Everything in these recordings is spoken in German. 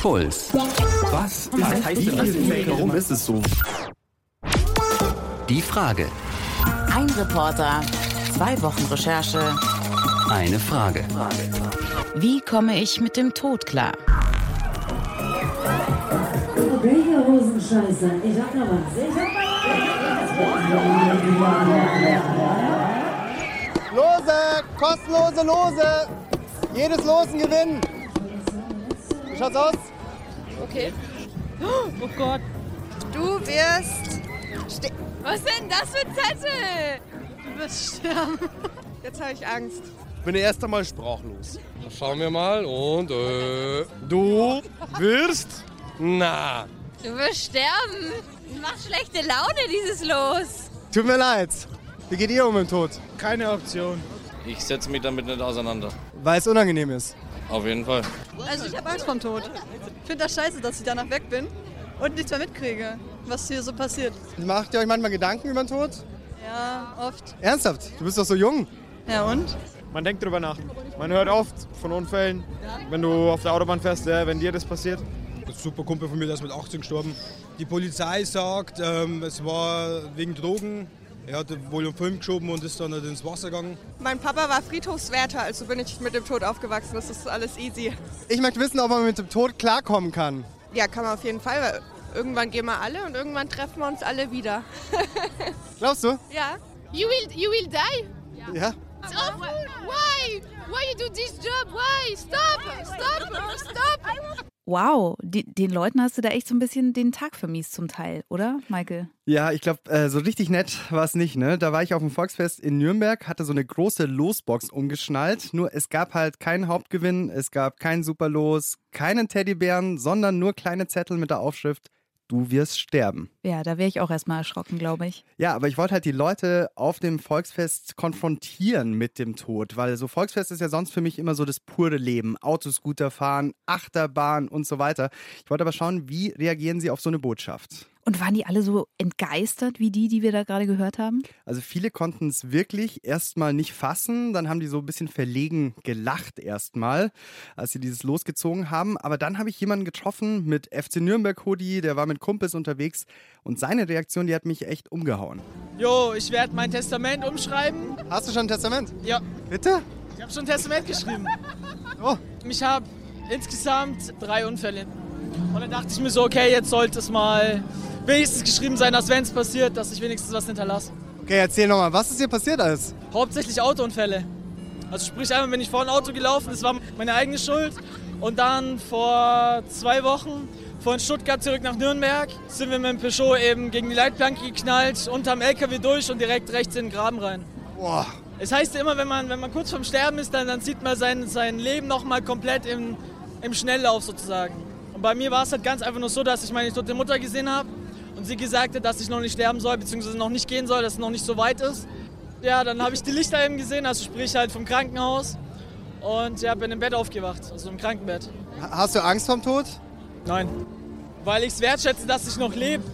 Puls. Was, Was heißt denn das? Warum ist es so? Die Frage. Ein Reporter, zwei Wochen Recherche. Eine Frage. Wie komme ich mit dem Tod klar? Welche Hosenscheiße? Ich hab noch was. Ich hab noch was. Lose, kostenlose Lose. Jedes Losen gewinnen. Schaut's aus? Okay. Oh Gott. Du wirst. Ste Was denn das für ein Zettel? Du wirst sterben. Jetzt habe ich Angst. Ich bin erst einmal sprachlos. Schauen wir mal und äh, du wirst na. Du wirst sterben. Macht schlechte Laune, dieses Los. Tut mir leid. Wie geht ihr um mit dem Tod? Keine Option. Ich setze mich damit nicht auseinander. Weil es unangenehm ist. Auf jeden Fall. Also ich habe Angst vom Tod. Ich finde das scheiße, dass ich danach weg bin und nichts mehr mitkriege, was hier so passiert. Macht ihr euch manchmal Gedanken über den Tod? Ja, oft. Ernsthaft? Du bist doch so jung. Ja und? Man denkt drüber nach. Man hört oft von Unfällen, wenn du auf der Autobahn fährst, äh, wenn dir das passiert. Ein super Kumpel von mir, der ist mit 18 gestorben. Die Polizei sagt, ähm, es war wegen Drogen. Er hatte wohl einen Film geschoben und ist dann halt ins Wasser gegangen. Mein Papa war Friedhofswärter, also bin ich mit dem Tod aufgewachsen. Das ist alles easy. Ich möchte wissen, ob man mit dem Tod klarkommen kann. Ja, kann man auf jeden Fall, weil irgendwann gehen wir alle und irgendwann treffen wir uns alle wieder. Glaubst du? Ja. You will, you will die? Ja. It's awful. Why? Why you do this job? Why? Stop! Stop! Stop! Wow, die, den Leuten hast du da echt so ein bisschen den Tag vermiest zum Teil, oder, Michael? Ja, ich glaube, äh, so richtig nett war es nicht, ne? Da war ich auf dem Volksfest in Nürnberg, hatte so eine große Losbox umgeschnallt. Nur es gab halt keinen Hauptgewinn, es gab kein Superlos, keinen Teddybären, sondern nur kleine Zettel mit der Aufschrift Du wirst sterben. Ja, da wäre ich auch erstmal erschrocken, glaube ich. Ja, aber ich wollte halt die Leute auf dem Volksfest konfrontieren mit dem Tod, weil so Volksfest ist ja sonst für mich immer so das pure Leben. Autoscooter fahren, Achterbahn und so weiter. Ich wollte aber schauen, wie reagieren sie auf so eine Botschaft? Und waren die alle so entgeistert wie die, die wir da gerade gehört haben? Also viele konnten es wirklich erstmal nicht fassen, dann haben die so ein bisschen verlegen gelacht erstmal, als sie dieses losgezogen haben. Aber dann habe ich jemanden getroffen mit FC Nürnberg Hoodie, der war mit Kumpels unterwegs und seine Reaktion, die hat mich echt umgehauen. Jo, ich werde mein Testament umschreiben. Hast du schon ein Testament? Ja. Bitte? Ich habe schon ein Testament geschrieben. Oh. Ich habe insgesamt drei Unfälle. Und dann dachte ich mir so, okay, jetzt sollte es mal wenigstens geschrieben sein, dass wenn es passiert, dass ich wenigstens was hinterlasse. Okay, erzähl nochmal, was ist hier passiert alles? Hauptsächlich Autounfälle. Also sprich einmal bin ich vor ein Auto gelaufen, das war meine eigene Schuld. Und dann vor zwei Wochen von Stuttgart zurück nach Nürnberg sind wir mit dem Peugeot eben gegen die Leitplanke geknallt, unterm LKW durch und direkt rechts in den Graben rein. Boah. Es heißt ja immer, wenn man, wenn man kurz vorm Sterben ist, dann, dann sieht man sein, sein Leben nochmal komplett im, im Schnelllauf sozusagen. Und bei mir war es halt ganz einfach nur so, dass ich meine tote Mutter gesehen habe und sie gesagt hat, dass ich noch nicht sterben soll, beziehungsweise noch nicht gehen soll, dass es noch nicht so weit ist. Ja, dann habe ich die Lichter eben gesehen, also sprich halt vom Krankenhaus. Und ja, bin im Bett aufgewacht, also im Krankenbett. Hast du Angst vorm Tod? Nein, weil ich es wertschätze, dass ich noch lebe.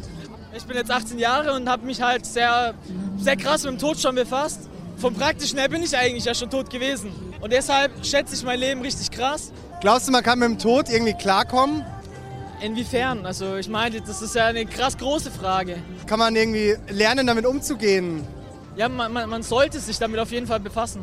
Ich bin jetzt 18 Jahre und habe mich halt sehr, sehr krass mit dem Tod schon befasst. Vom Praktischen her bin ich eigentlich ja schon tot gewesen. Und deshalb schätze ich mein Leben richtig krass. Glaubst du, man kann mit dem Tod irgendwie klarkommen? Inwiefern? Also ich meine, das ist ja eine krass große Frage. Kann man irgendwie lernen, damit umzugehen? Ja, man, man, man sollte sich damit auf jeden Fall befassen.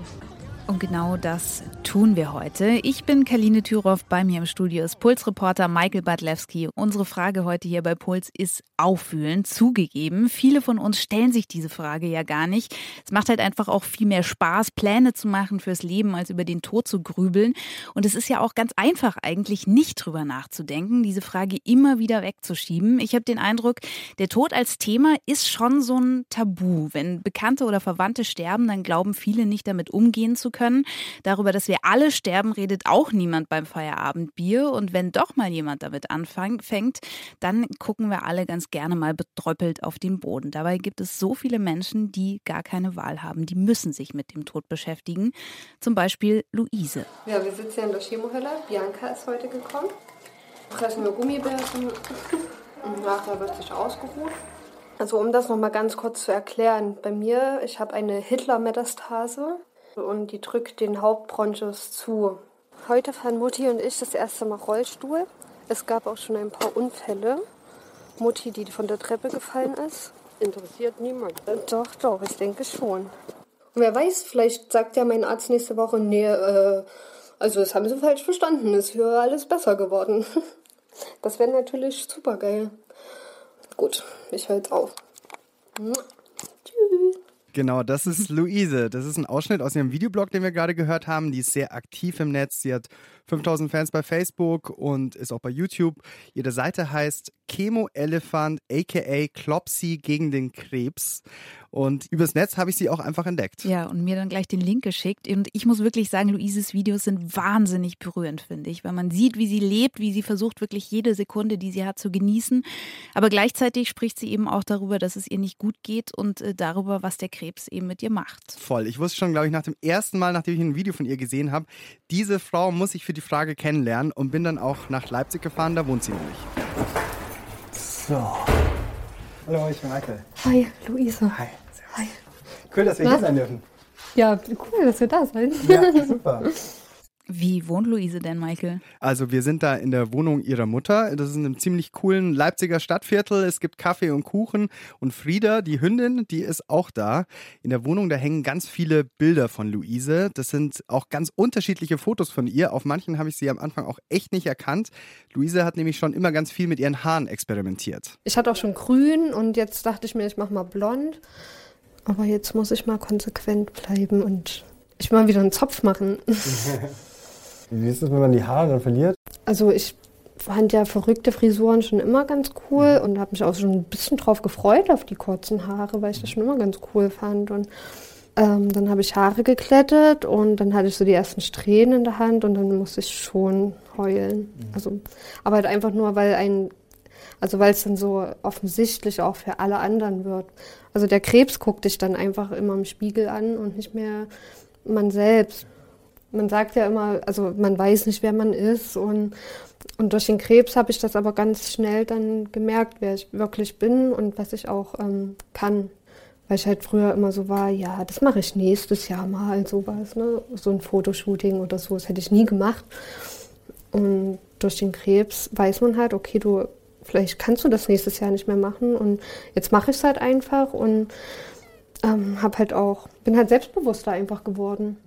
Und genau das tun wir heute. Ich bin Kaline Thürow, bei mir im Studio ist Pulsreporter Michael Badlewski. Unsere Frage heute hier bei Puls ist Auffühlen, zugegeben. Viele von uns stellen sich diese Frage ja gar nicht. Es macht halt einfach auch viel mehr Spaß, Pläne zu machen fürs Leben, als über den Tod zu grübeln. Und es ist ja auch ganz einfach eigentlich, nicht drüber nachzudenken, diese Frage immer wieder wegzuschieben. Ich habe den Eindruck, der Tod als Thema ist schon so ein Tabu. Wenn Bekannte oder Verwandte sterben, dann glauben viele nicht damit umgehen zu können. Darüber, dass wir alle sterben, redet auch niemand beim Feierabendbier. Und wenn doch mal jemand damit anfängt, dann gucken wir alle ganz gerne mal betröppelt auf den Boden. Dabei gibt es so viele Menschen, die gar keine Wahl haben. Die müssen sich mit dem Tod beschäftigen. Zum Beispiel Luise. Ja, wir sitzen ja in der Chemohölle. Bianca ist heute gekommen. Fressen wir Gummibärchen. Und nachher wird sich ausgeruht. Also um das nochmal ganz kurz zu erklären, bei mir, ich habe eine Hitler-Metastase und die drückt den Hauptbronchus zu. Heute fahren Mutti und ich das erste Mal Rollstuhl. Es gab auch schon ein paar Unfälle. Mutti, die von der Treppe gefallen ist. Interessiert niemand. Doch, doch, ich denke schon. Und wer weiß, vielleicht sagt ja mein Arzt nächste Woche, nee, äh, also das haben sie falsch verstanden, ist hier alles besser geworden. Das wäre natürlich super geil. Gut, ich höre jetzt auf. Genau, das ist Luise. Das ist ein Ausschnitt aus ihrem Videoblog, den wir gerade gehört haben. Die ist sehr aktiv im Netz. Sie hat 5000 Fans bei Facebook und ist auch bei YouTube. Ihre Seite heißt Chemo Elephant, aka Klopsy gegen den Krebs. Und übers Netz habe ich sie auch einfach entdeckt. Ja, und mir dann gleich den Link geschickt. Und ich muss wirklich sagen, Luises Videos sind wahnsinnig berührend, finde ich, weil man sieht, wie sie lebt, wie sie versucht, wirklich jede Sekunde, die sie hat, zu genießen. Aber gleichzeitig spricht sie eben auch darüber, dass es ihr nicht gut geht und äh, darüber, was der Krebs eben mit ihr macht. Voll. Ich wusste schon, glaube ich, nach dem ersten Mal, nachdem ich ein Video von ihr gesehen habe, diese Frau muss ich für die Frage kennenlernen und bin dann auch nach Leipzig gefahren, da wohnt sie nämlich. So. Hallo, ich bin Michael. Hi, Luise. Hi. Hi. Cool, dass wir Was? hier sein dürfen. Ja, cool, dass wir da sind. Ja, super. Wie wohnt Luise denn, Michael? Also wir sind da in der Wohnung ihrer Mutter. Das ist in einem ziemlich coolen Leipziger Stadtviertel. Es gibt Kaffee und Kuchen. Und Frieda, die Hündin, die ist auch da. In der Wohnung, da hängen ganz viele Bilder von Luise. Das sind auch ganz unterschiedliche Fotos von ihr. Auf manchen habe ich sie am Anfang auch echt nicht erkannt. Luise hat nämlich schon immer ganz viel mit ihren Haaren experimentiert. Ich hatte auch schon grün und jetzt dachte ich mir, ich mache mal blond. Aber jetzt muss ich mal konsequent bleiben und ich mal wieder einen Zopf machen. Wie ist es, wenn man die Haare dann verliert? Also ich fand ja verrückte Frisuren schon immer ganz cool und habe mich auch schon ein bisschen drauf gefreut auf die kurzen Haare, weil ich das schon immer ganz cool fand. Und ähm, dann habe ich Haare geklettet und dann hatte ich so die ersten Strähnen in der Hand und dann musste ich schon heulen. Also, aber halt einfach nur, weil ein, also weil es dann so offensichtlich auch für alle anderen wird. Also der Krebs guckt dich dann einfach immer im Spiegel an und nicht mehr man selbst. Man sagt ja immer, also man weiß nicht, wer man ist und, und durch den Krebs habe ich das aber ganz schnell dann gemerkt, wer ich wirklich bin und was ich auch ähm, kann. Weil ich halt früher immer so war, ja, das mache ich nächstes Jahr mal, sowas, ne? So ein Fotoshooting oder so, das hätte ich nie gemacht. Und durch den Krebs weiß man halt, okay, du, vielleicht kannst du das nächstes Jahr nicht mehr machen. Und jetzt mache ich es halt einfach und ähm, habe halt auch, bin halt selbstbewusster einfach geworden.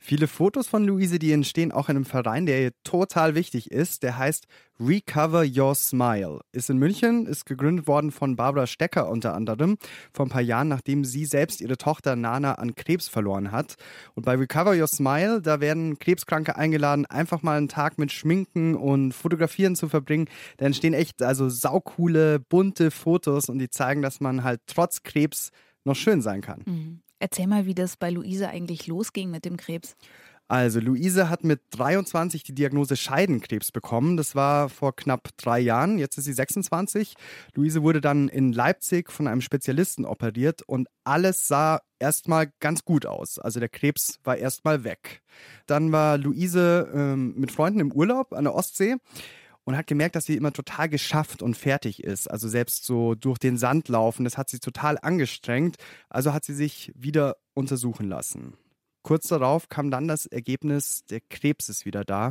Viele Fotos von Luise, die entstehen auch in einem Verein, der ihr total wichtig ist. Der heißt Recover Your Smile. Ist in München, ist gegründet worden von Barbara Stecker unter anderem, vor ein paar Jahren, nachdem sie selbst ihre Tochter Nana an Krebs verloren hat. Und bei Recover Your Smile, da werden Krebskranke eingeladen, einfach mal einen Tag mit Schminken und Fotografieren zu verbringen. Da entstehen echt also saukoole, bunte Fotos und die zeigen, dass man halt trotz Krebs noch schön sein kann. Mhm. Erzähl mal, wie das bei Luise eigentlich losging mit dem Krebs. Also Luise hat mit 23 die Diagnose Scheidenkrebs bekommen. Das war vor knapp drei Jahren. Jetzt ist sie 26. Luise wurde dann in Leipzig von einem Spezialisten operiert und alles sah erstmal ganz gut aus. Also der Krebs war erstmal weg. Dann war Luise ähm, mit Freunden im Urlaub an der Ostsee und hat gemerkt, dass sie immer total geschafft und fertig ist. Also selbst so durch den Sand laufen, das hat sie total angestrengt. Also hat sie sich wieder untersuchen lassen. Kurz darauf kam dann das Ergebnis, der Krebs ist wieder da.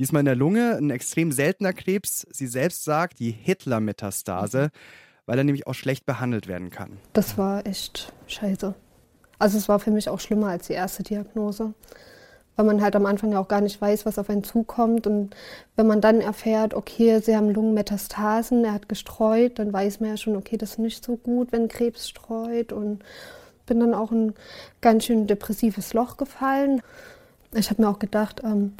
Diesmal in der Lunge, ein extrem seltener Krebs. Sie selbst sagt, die Hitler-Metastase, weil er nämlich auch schlecht behandelt werden kann. Das war echt scheiße. Also es war für mich auch schlimmer als die erste Diagnose. Weil man halt am Anfang ja auch gar nicht weiß, was auf einen zukommt. Und wenn man dann erfährt, okay, sie haben Lungenmetastasen, er hat gestreut, dann weiß man ja schon, okay, das ist nicht so gut, wenn Krebs streut. Und bin dann auch in ein ganz schön depressives Loch gefallen. Ich habe mir auch gedacht, ähm,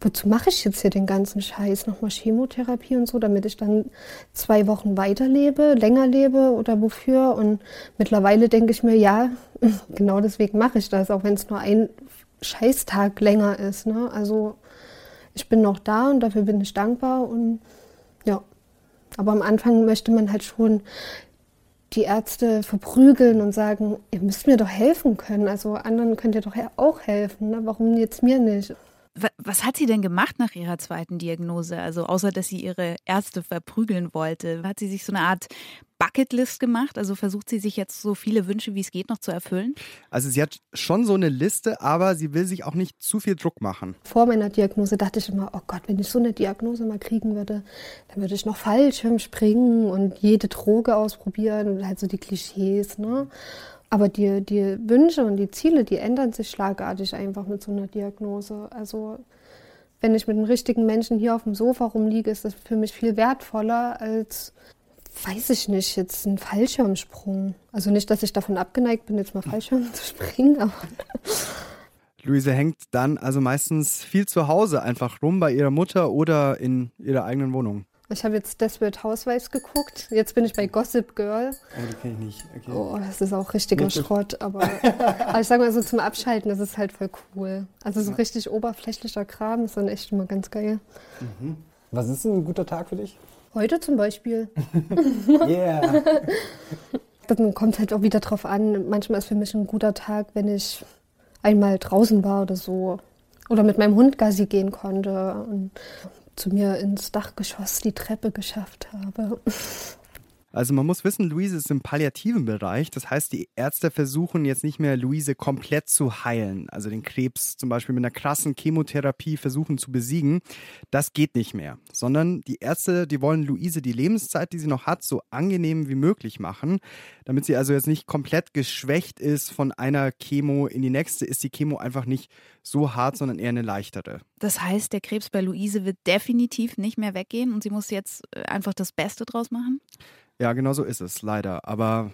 wozu mache ich jetzt hier den ganzen Scheiß? Nochmal Chemotherapie und so, damit ich dann zwei Wochen weiterlebe, länger lebe oder wofür? Und mittlerweile denke ich mir, ja, genau deswegen mache ich das, auch wenn es nur ein Scheißtag länger ist. Ne? Also ich bin noch da und dafür bin ich dankbar und ja. Aber am Anfang möchte man halt schon die Ärzte verprügeln und sagen, ihr müsst mir doch helfen können. Also anderen könnt ihr doch auch helfen. Ne? Warum jetzt mir nicht? Was hat sie denn gemacht nach ihrer zweiten Diagnose? Also außer, dass sie ihre Ärzte verprügeln wollte, hat sie sich so eine Art Bucketlist gemacht? Also versucht sie sich jetzt so viele Wünsche, wie es geht, noch zu erfüllen? Also sie hat schon so eine Liste, aber sie will sich auch nicht zu viel Druck machen. Vor meiner Diagnose dachte ich immer, oh Gott, wenn ich so eine Diagnose mal kriegen würde, dann würde ich noch Fallschirm springen und jede Droge ausprobieren und halt so die Klischees, ne? Aber die, die Wünsche und die Ziele, die ändern sich schlagartig einfach mit so einer Diagnose. Also wenn ich mit einem richtigen Menschen hier auf dem Sofa rumliege, ist das für mich viel wertvoller als weiß ich nicht, jetzt ein Fallschirmsprung. Also nicht, dass ich davon abgeneigt bin, jetzt mal Fallschirm zu springen, aber. Luise hängt dann also meistens viel zu Hause einfach rum bei ihrer Mutter oder in ihrer eigenen Wohnung. Ich habe jetzt Desperate Housewives geguckt. Jetzt bin ich bei Gossip Girl. Oh, die kenne ich nicht. Okay. Oh, das ist auch richtiger Schrott. Aber, aber ich sage mal so zum Abschalten, das ist halt voll cool. Also so richtig oberflächlicher Kram ist dann echt immer ganz geil. Mhm. Was ist ein guter Tag für dich? Heute zum Beispiel. yeah. Dann kommt es halt auch wieder drauf an. Manchmal ist für mich ein guter Tag, wenn ich einmal draußen war oder so. Oder mit meinem Hund Gassi gehen konnte und zu mir ins Dachgeschoss die Treppe geschafft habe. Also man muss wissen, Luise ist im palliativen Bereich. Das heißt, die Ärzte versuchen jetzt nicht mehr, Luise komplett zu heilen. Also den Krebs zum Beispiel mit einer krassen Chemotherapie versuchen zu besiegen. Das geht nicht mehr. Sondern die Ärzte, die wollen Luise die Lebenszeit, die sie noch hat, so angenehm wie möglich machen. Damit sie also jetzt nicht komplett geschwächt ist von einer Chemo in die nächste, ist die Chemo einfach nicht so hart, sondern eher eine leichtere. Das heißt, der Krebs bei Luise wird definitiv nicht mehr weggehen und sie muss jetzt äh, einfach das Beste draus machen? Ja, genau so ist es, leider. Aber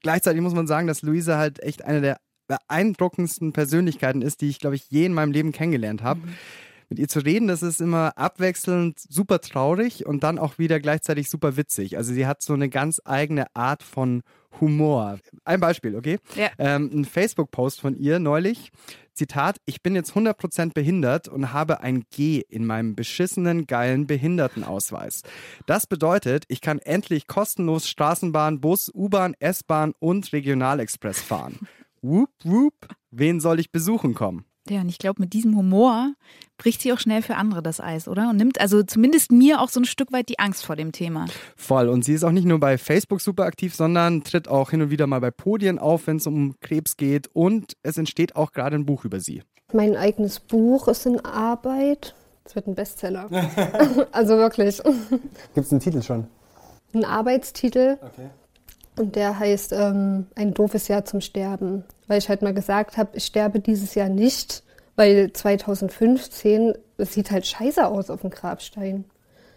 gleichzeitig muss man sagen, dass Luise halt echt eine der beeindruckendsten Persönlichkeiten ist, die ich, glaube ich, je in meinem Leben kennengelernt habe. Mhm. Mit ihr zu reden, das ist immer abwechselnd super traurig und dann auch wieder gleichzeitig super witzig. Also sie hat so eine ganz eigene Art von Humor. Ein Beispiel, okay? Ja. Ähm, ein Facebook-Post von ihr neulich. Zitat, ich bin jetzt 100% behindert und habe ein G in meinem beschissenen, geilen Behindertenausweis. Das bedeutet, ich kann endlich kostenlos Straßenbahn, Bus, U-Bahn, S-Bahn und Regionalexpress fahren. Whoop, whoop, wen soll ich besuchen kommen? Ja, und ich glaube, mit diesem Humor bricht sie auch schnell für andere das Eis, oder? Und nimmt also zumindest mir auch so ein Stück weit die Angst vor dem Thema. Voll. Und sie ist auch nicht nur bei Facebook super aktiv, sondern tritt auch hin und wieder mal bei Podien auf, wenn es um Krebs geht. Und es entsteht auch gerade ein Buch über sie. Mein eigenes Buch ist in Arbeit. Es wird ein Bestseller. also wirklich. Gibt es einen Titel schon? Ein Arbeitstitel. Okay. Und der heißt ähm, Ein doofes Jahr zum Sterben. Weil ich halt mal gesagt habe, ich sterbe dieses Jahr nicht, weil 2015, es sieht halt scheiße aus auf dem Grabstein.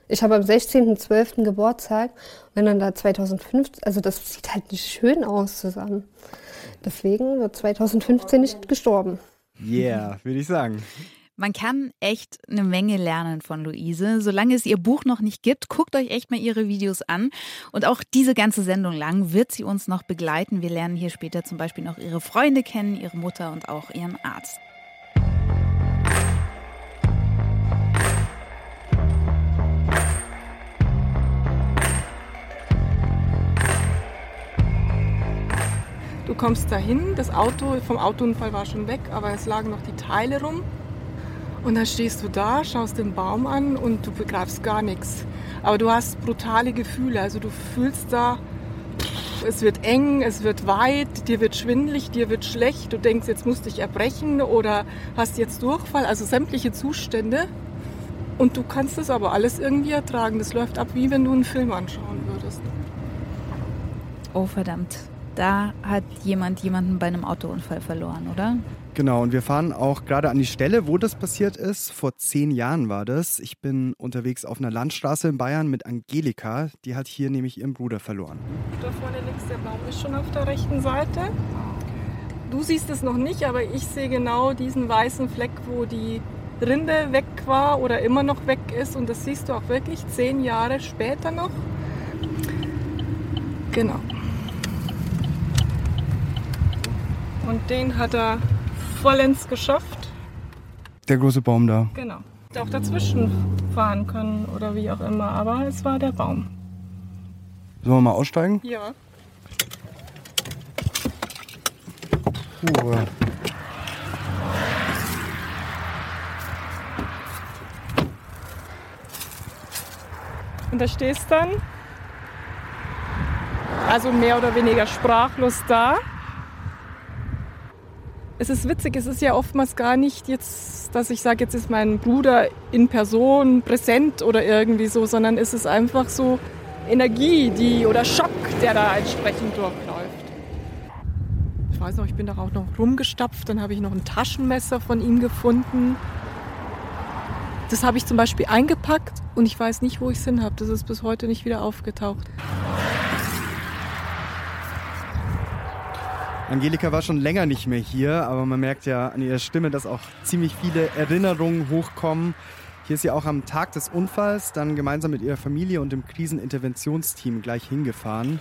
Ich habe am 16.12. Geburtstag wenn dann da 2015, also das sieht halt nicht schön aus zusammen. Deswegen wird 2015 nicht gestorben. Yeah, würde ich sagen. Man kann echt eine Menge lernen von Luise. Solange es ihr Buch noch nicht gibt, guckt euch echt mal ihre Videos an. Und auch diese ganze Sendung lang wird sie uns noch begleiten. Wir lernen hier später zum Beispiel noch ihre Freunde kennen, ihre Mutter und auch ihren Arzt. Du kommst dahin, das Auto vom Autounfall war schon weg, aber es lagen noch die Teile rum. Und dann stehst du da, schaust den Baum an und du begreifst gar nichts. Aber du hast brutale Gefühle. Also du fühlst da, es wird eng, es wird weit, dir wird schwindlig, dir wird schlecht. Du denkst, jetzt musst dich erbrechen oder hast jetzt Durchfall. Also sämtliche Zustände. Und du kannst das aber alles irgendwie ertragen. Das läuft ab, wie wenn du einen Film anschauen würdest. Oh verdammt. Da hat jemand jemanden bei einem Autounfall verloren, oder? Genau, und wir fahren auch gerade an die Stelle, wo das passiert ist. Vor zehn Jahren war das. Ich bin unterwegs auf einer Landstraße in Bayern mit Angelika. Die hat hier nämlich ihren Bruder verloren. Da vorne links, der Baum ist schon auf der rechten Seite. Du siehst es noch nicht, aber ich sehe genau diesen weißen Fleck, wo die Rinde weg war oder immer noch weg ist. Und das siehst du auch wirklich zehn Jahre später noch. Genau. Und den hat er vollends geschafft. Der große Baum da. Genau. Hätte auch dazwischen fahren können oder wie auch immer, aber es war der Baum. Sollen wir mal aussteigen? Ja. Puh. Und da stehst dann, also mehr oder weniger sprachlos da es ist witzig, es ist ja oftmals gar nicht jetzt, dass ich sage, jetzt ist mein Bruder in Person präsent oder irgendwie so, sondern es ist einfach so Energie, die oder Schock, der da entsprechend durchläuft. Ich weiß noch, ich bin da auch noch rumgestapft, dann habe ich noch ein Taschenmesser von ihm gefunden. Das habe ich zum Beispiel eingepackt und ich weiß nicht, wo ich es hin habe. Das ist bis heute nicht wieder aufgetaucht. Angelika war schon länger nicht mehr hier, aber man merkt ja an ihrer Stimme, dass auch ziemlich viele Erinnerungen hochkommen. Hier ist sie auch am Tag des Unfalls dann gemeinsam mit ihrer Familie und dem Kriseninterventionsteam gleich hingefahren.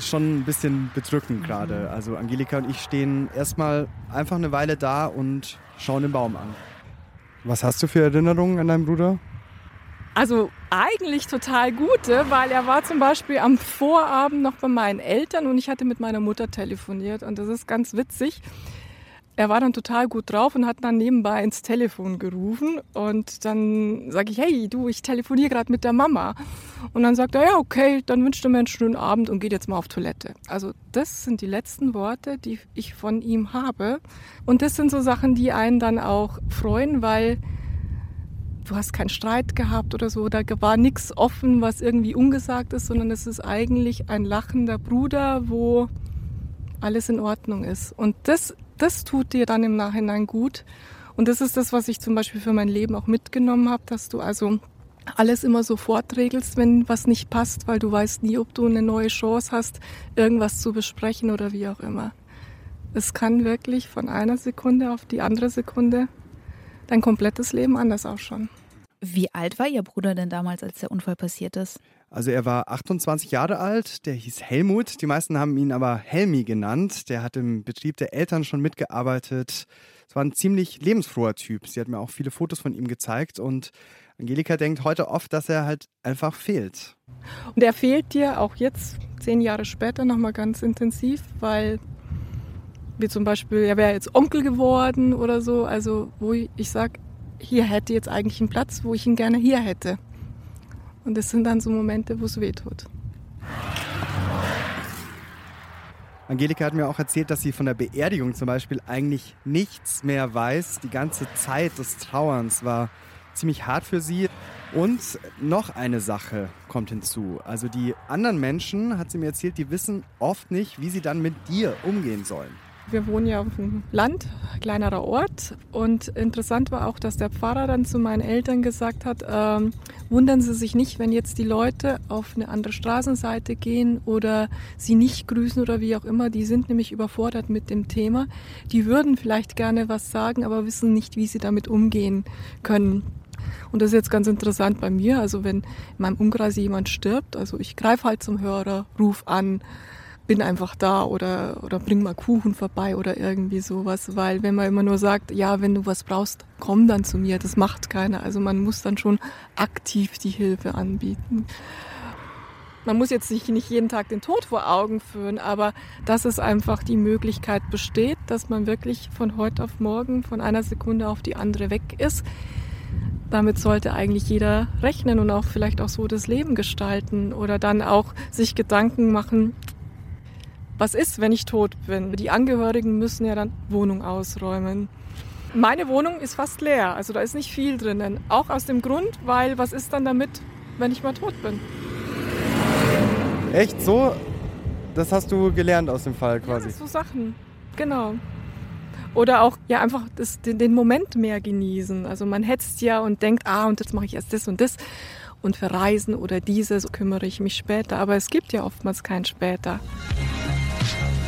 Schon ein bisschen bedrückend gerade. Also Angelika und ich stehen erstmal einfach eine Weile da und schauen den Baum an. Was hast du für Erinnerungen an deinen Bruder? Also eigentlich total gute, weil er war zum Beispiel am Vorabend noch bei meinen Eltern und ich hatte mit meiner Mutter telefoniert und das ist ganz witzig. Er war dann total gut drauf und hat dann nebenbei ins Telefon gerufen und dann sage ich, hey du, ich telefoniere gerade mit der Mama. Und dann sagt er, ja okay, dann wünscht er mir einen schönen Abend und geht jetzt mal auf Toilette. Also das sind die letzten Worte, die ich von ihm habe. Und das sind so Sachen, die einen dann auch freuen, weil du hast keinen Streit gehabt oder so, da war nichts offen, was irgendwie ungesagt ist, sondern es ist eigentlich ein lachender Bruder, wo alles in Ordnung ist. Und das, das tut dir dann im Nachhinein gut. Und das ist das, was ich zum Beispiel für mein Leben auch mitgenommen habe, dass du also alles immer sofort regelst, wenn was nicht passt, weil du weißt nie, ob du eine neue Chance hast, irgendwas zu besprechen oder wie auch immer. Es kann wirklich von einer Sekunde auf die andere Sekunde dein komplettes Leben anders ausschauen. Wie alt war Ihr Bruder denn damals, als der Unfall passiert ist? Also er war 28 Jahre alt, der hieß Helmut, die meisten haben ihn aber Helmi genannt. Der hat im Betrieb der Eltern schon mitgearbeitet. Es war ein ziemlich lebensfroher Typ. Sie hat mir auch viele Fotos von ihm gezeigt und Angelika denkt heute oft, dass er halt einfach fehlt. Und er fehlt dir auch jetzt, zehn Jahre später, nochmal ganz intensiv, weil wie zum Beispiel, er wäre jetzt Onkel geworden oder so, also wo ich, ich sage, hier hätte jetzt eigentlich einen Platz, wo ich ihn gerne hier hätte. Und das sind dann so Momente, wo es weh tut. Angelika hat mir auch erzählt, dass sie von der Beerdigung zum Beispiel eigentlich nichts mehr weiß. Die ganze Zeit des Trauerns war ziemlich hart für sie. Und noch eine Sache kommt hinzu. Also die anderen Menschen, hat sie mir erzählt, die wissen oft nicht, wie sie dann mit dir umgehen sollen. Wir wohnen ja auf dem Land, kleinerer Ort. Und interessant war auch, dass der Pfarrer dann zu meinen Eltern gesagt hat, ähm, wundern Sie sich nicht, wenn jetzt die Leute auf eine andere Straßenseite gehen oder sie nicht grüßen oder wie auch immer. Die sind nämlich überfordert mit dem Thema. Die würden vielleicht gerne was sagen, aber wissen nicht, wie sie damit umgehen können. Und das ist jetzt ganz interessant bei mir. Also wenn in meinem Umkreis jemand stirbt, also ich greife halt zum Hörer, ruf an, bin einfach da oder, oder bring mal Kuchen vorbei oder irgendwie sowas. Weil wenn man immer nur sagt, ja, wenn du was brauchst, komm dann zu mir, das macht keiner. Also man muss dann schon aktiv die Hilfe anbieten. Man muss jetzt nicht jeden Tag den Tod vor Augen führen, aber dass es einfach die Möglichkeit besteht, dass man wirklich von heute auf morgen, von einer Sekunde auf die andere weg ist. Damit sollte eigentlich jeder rechnen und auch vielleicht auch so das Leben gestalten oder dann auch sich Gedanken machen, was ist, wenn ich tot bin? Die Angehörigen müssen ja dann Wohnung ausräumen. Meine Wohnung ist fast leer, also da ist nicht viel drinnen. Auch aus dem Grund, weil was ist dann damit, wenn ich mal tot bin? Echt so? Das hast du gelernt aus dem Fall quasi. Ja, so Sachen, genau. Oder auch ja einfach das, den, den Moment mehr genießen. Also man hetzt ja und denkt, ah, und jetzt mache ich erst das und das. Und für Reisen oder dieses kümmere ich mich später. Aber es gibt ja oftmals kein später. Thank you.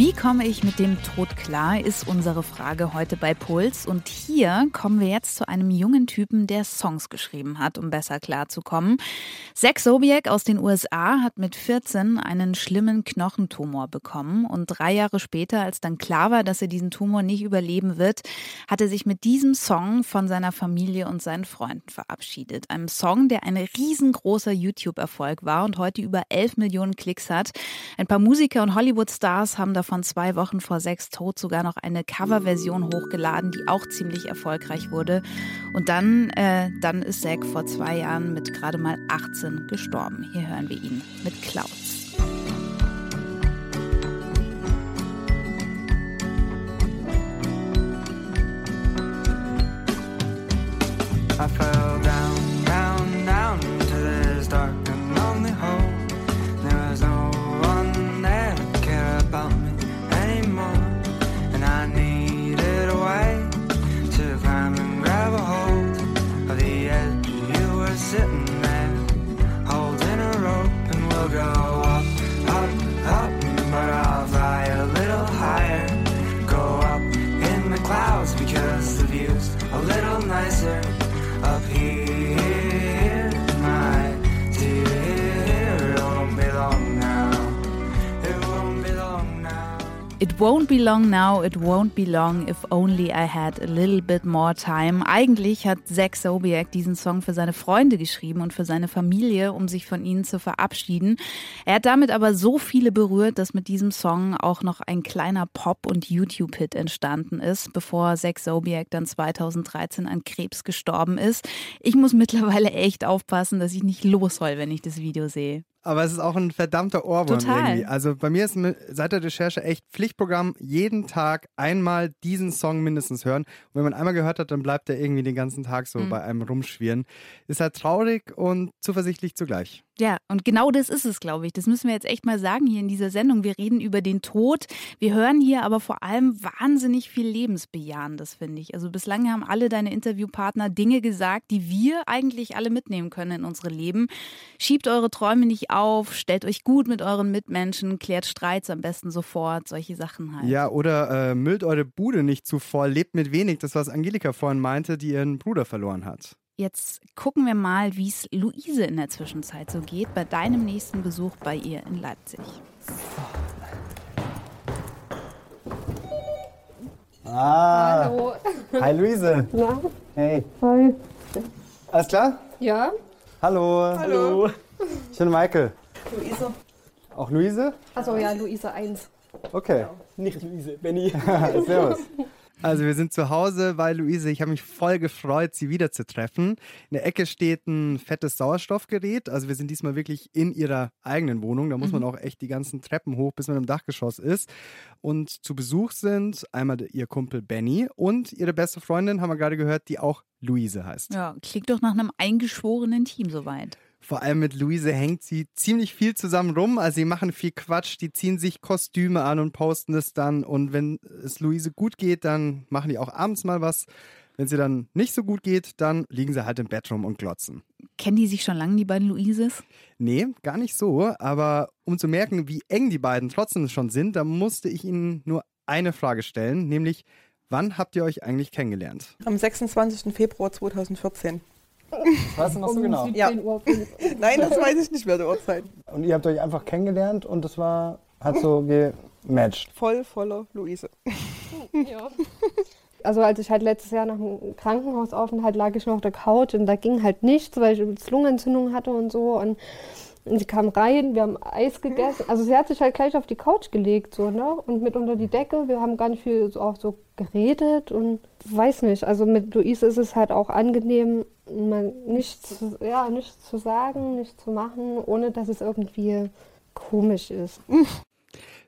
Wie komme ich mit dem Tod klar, ist unsere Frage heute bei Puls. Und hier kommen wir jetzt zu einem jungen Typen, der Songs geschrieben hat, um besser klarzukommen. Zach Sobiek aus den USA hat mit 14 einen schlimmen Knochentumor bekommen. Und drei Jahre später, als dann klar war, dass er diesen Tumor nicht überleben wird, hat er sich mit diesem Song von seiner Familie und seinen Freunden verabschiedet. Einem Song, der ein riesengroßer YouTube-Erfolg war und heute über 11 Millionen Klicks hat. Ein paar Musiker und Hollywood-Stars haben davon zwei Wochen vor sechs Tod sogar noch eine Coverversion hochgeladen, die auch ziemlich erfolgreich wurde. Und dann, äh, dann ist Zack vor zwei Jahren mit gerade mal 18 gestorben. Hier hören wir ihn mit Clouds. Won't be long now, it won't be long if only I had a little bit more time. Eigentlich hat Zach Sobiek diesen Song für seine Freunde geschrieben und für seine Familie, um sich von ihnen zu verabschieden. Er hat damit aber so viele berührt, dass mit diesem Song auch noch ein kleiner Pop- und YouTube-Hit entstanden ist, bevor Zach Sobiek dann 2013 an Krebs gestorben ist. Ich muss mittlerweile echt aufpassen, dass ich nicht losheul, wenn ich das Video sehe. Aber es ist auch ein verdammter Ohrwurm Total. irgendwie. Also bei mir ist seit der Recherche echt Pflichtprogramm, jeden Tag einmal diesen Song mindestens hören. Und wenn man einmal gehört hat, dann bleibt er irgendwie den ganzen Tag so Mhm. bei einem rumschwirren. Ist halt traurig und zuversichtlich zugleich. Ja, und genau das ist es, glaube ich. Das müssen wir jetzt echt mal sagen hier in dieser Sendung. Wir reden über den Tod. Wir hören hier aber vor allem wahnsinnig viel Lebensbejahendes, finde ich. Also bislang haben alle deine Interviewpartner Dinge gesagt, die wir eigentlich alle mitnehmen können in unsere Leben. Schiebt eure Träume nicht auf, stellt euch gut mit euren Mitmenschen, klärt Streits am besten sofort, solche Sachen halt. Ja, oder äh, müllt eure Bude nicht zu voll, lebt mit wenig. Das, was Angelika vorhin meinte, die ihren Bruder verloren hat. Jetzt gucken wir mal, wie es Luise in der Zwischenzeit so geht bei deinem nächsten Besuch bei ihr in Leipzig. Ah. Hallo. Hi Luise. Na? Hey. Hi. Alles klar? Ja? Hallo. Hallo. Ich bin Michael. Luise. Auch Luise? Achso, ja, Luise 1. Okay. Nicht Luise, Benny. Servus. Also wir sind zu Hause bei Luise. Ich habe mich voll gefreut, sie wiederzutreffen. In der Ecke steht ein fettes Sauerstoffgerät. Also wir sind diesmal wirklich in ihrer eigenen Wohnung. Da muss man Mhm. auch echt die ganzen Treppen hoch, bis man im Dachgeschoss ist. Und zu Besuch sind einmal ihr Kumpel Benny und ihre beste Freundin, haben wir gerade gehört, die auch Luise heißt. Ja, klingt doch nach einem eingeschworenen Team soweit. Vor allem mit Luise hängt sie ziemlich viel zusammen rum. Also sie machen viel Quatsch, die ziehen sich Kostüme an und posten es dann. Und wenn es Luise gut geht, dann machen die auch abends mal was. Wenn sie dann nicht so gut geht, dann liegen sie halt im Bett rum und glotzen. Kennen die sich schon lange, die beiden Luises? Nee, gar nicht so. Aber um zu merken, wie eng die beiden trotzdem schon sind, da musste ich ihnen nur eine Frage stellen, nämlich, wann habt ihr euch eigentlich kennengelernt? Am 26. Februar 2014. Weißt du noch so genau? Ja. Nein, das weiß ich nicht mehr, die Uhrzeit. Und ihr habt euch einfach kennengelernt und das war, hat so gematcht. Voll voller Luise. Ja. Also als ich halt letztes Jahr nach dem Krankenhausaufenthalt lag ich noch auf der Couch und da ging halt nichts, weil ich Lungenentzündung hatte und so. Und, und sie kam rein, wir haben Eis gegessen. Also sie hat sich halt gleich auf die Couch gelegt so, ne? Und mit unter die Decke. Wir haben gar nicht viel so, auch so geredet und weiß nicht. Also mit Luise ist es halt auch angenehm, mal nichts, zu- ja, nichts zu sagen, nichts zu machen, ohne dass es irgendwie komisch ist.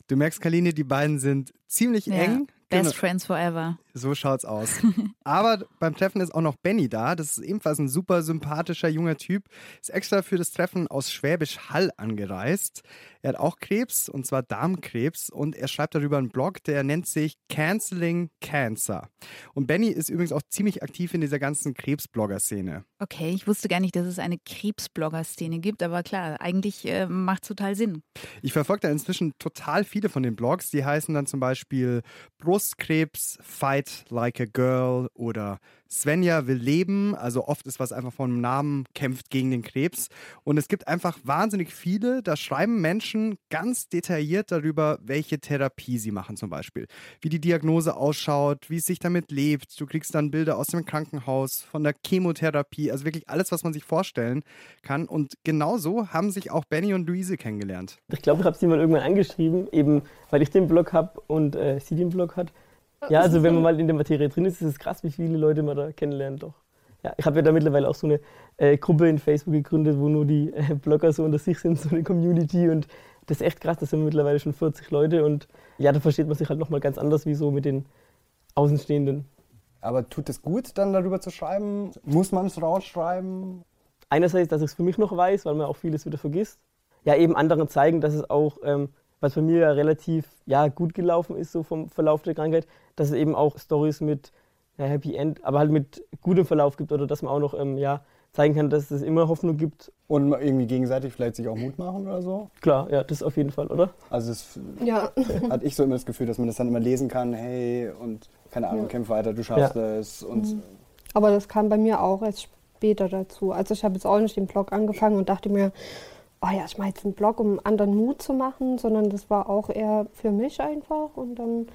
Du merkst, Kaline, die beiden sind ziemlich Ja, eng. Best Genau. Friends Forever. So schaut's aus. Aber beim Treffen ist auch noch Benny da. Das ist ebenfalls ein super sympathischer junger Typ. Ist extra für das Treffen aus Schwäbisch Hall angereist. Er hat auch Krebs, und zwar Darmkrebs. Und er schreibt darüber einen Blog, der nennt sich Canceling Cancer. Und Benny ist übrigens auch ziemlich aktiv in dieser ganzen Krebsblogger-Szene. Okay, ich wusste gar nicht, dass es eine Krebsblogger-Szene gibt, aber klar, eigentlich äh, macht total Sinn. Ich verfolge da inzwischen total viele von den Blogs. Die heißen dann zum Beispiel Brustkrebs, Fight Like a Girl oder Svenja will leben. Also oft ist was einfach vom Namen, kämpft gegen den Krebs. Und es gibt einfach wahnsinnig viele. Da schreiben Menschen ganz detailliert darüber, welche Therapie sie machen zum Beispiel. Wie die Diagnose ausschaut, wie es sich damit lebt. Du kriegst dann Bilder aus dem Krankenhaus, von der Chemotherapie. Also wirklich alles, was man sich vorstellen kann. Und genauso haben sich auch Benny und Luise kennengelernt. Ich glaube, ich habe sie mal irgendwann angeschrieben, eben weil ich den Blog habe und äh, sie den Blog hat. Ja, also wenn man mal in der Materie drin ist, ist es krass, wie viele Leute man da kennenlernt doch. Ja, ich habe ja da mittlerweile auch so eine äh, Gruppe in Facebook gegründet, wo nur die äh, Blogger so unter sich sind, so eine Community und das ist echt krass, das sind mittlerweile schon 40 Leute und ja, da versteht man sich halt nochmal ganz anders wie so mit den Außenstehenden. Aber tut es gut, dann darüber zu schreiben? Muss man es rausschreiben? Einerseits, dass ich es für mich noch weiß, weil man auch vieles wieder vergisst. Ja, eben anderen zeigen, dass es auch, ähm, was bei mir ja relativ ja, gut gelaufen ist, so vom Verlauf der Krankheit, dass es eben auch Stories mit ja, Happy End, aber halt mit gutem Verlauf gibt oder dass man auch noch ähm, ja, zeigen kann, dass es immer Hoffnung gibt. Und irgendwie gegenseitig vielleicht sich auch Mut machen oder so? Klar, ja, das auf jeden Fall, oder? Also das Ja. hatte ich so immer das Gefühl, dass man das dann immer lesen kann, hey, und keine Ahnung, Ja. kämpf weiter, du schaffst Ja. es. Und Mhm. Aber das kam bei mir auch erst später dazu. Also ich habe jetzt auch nicht den Blog angefangen und dachte mir, oh ja, ich mache jetzt einen Blog, um anderen Mut zu machen, sondern das war auch eher für mich einfach. Und dann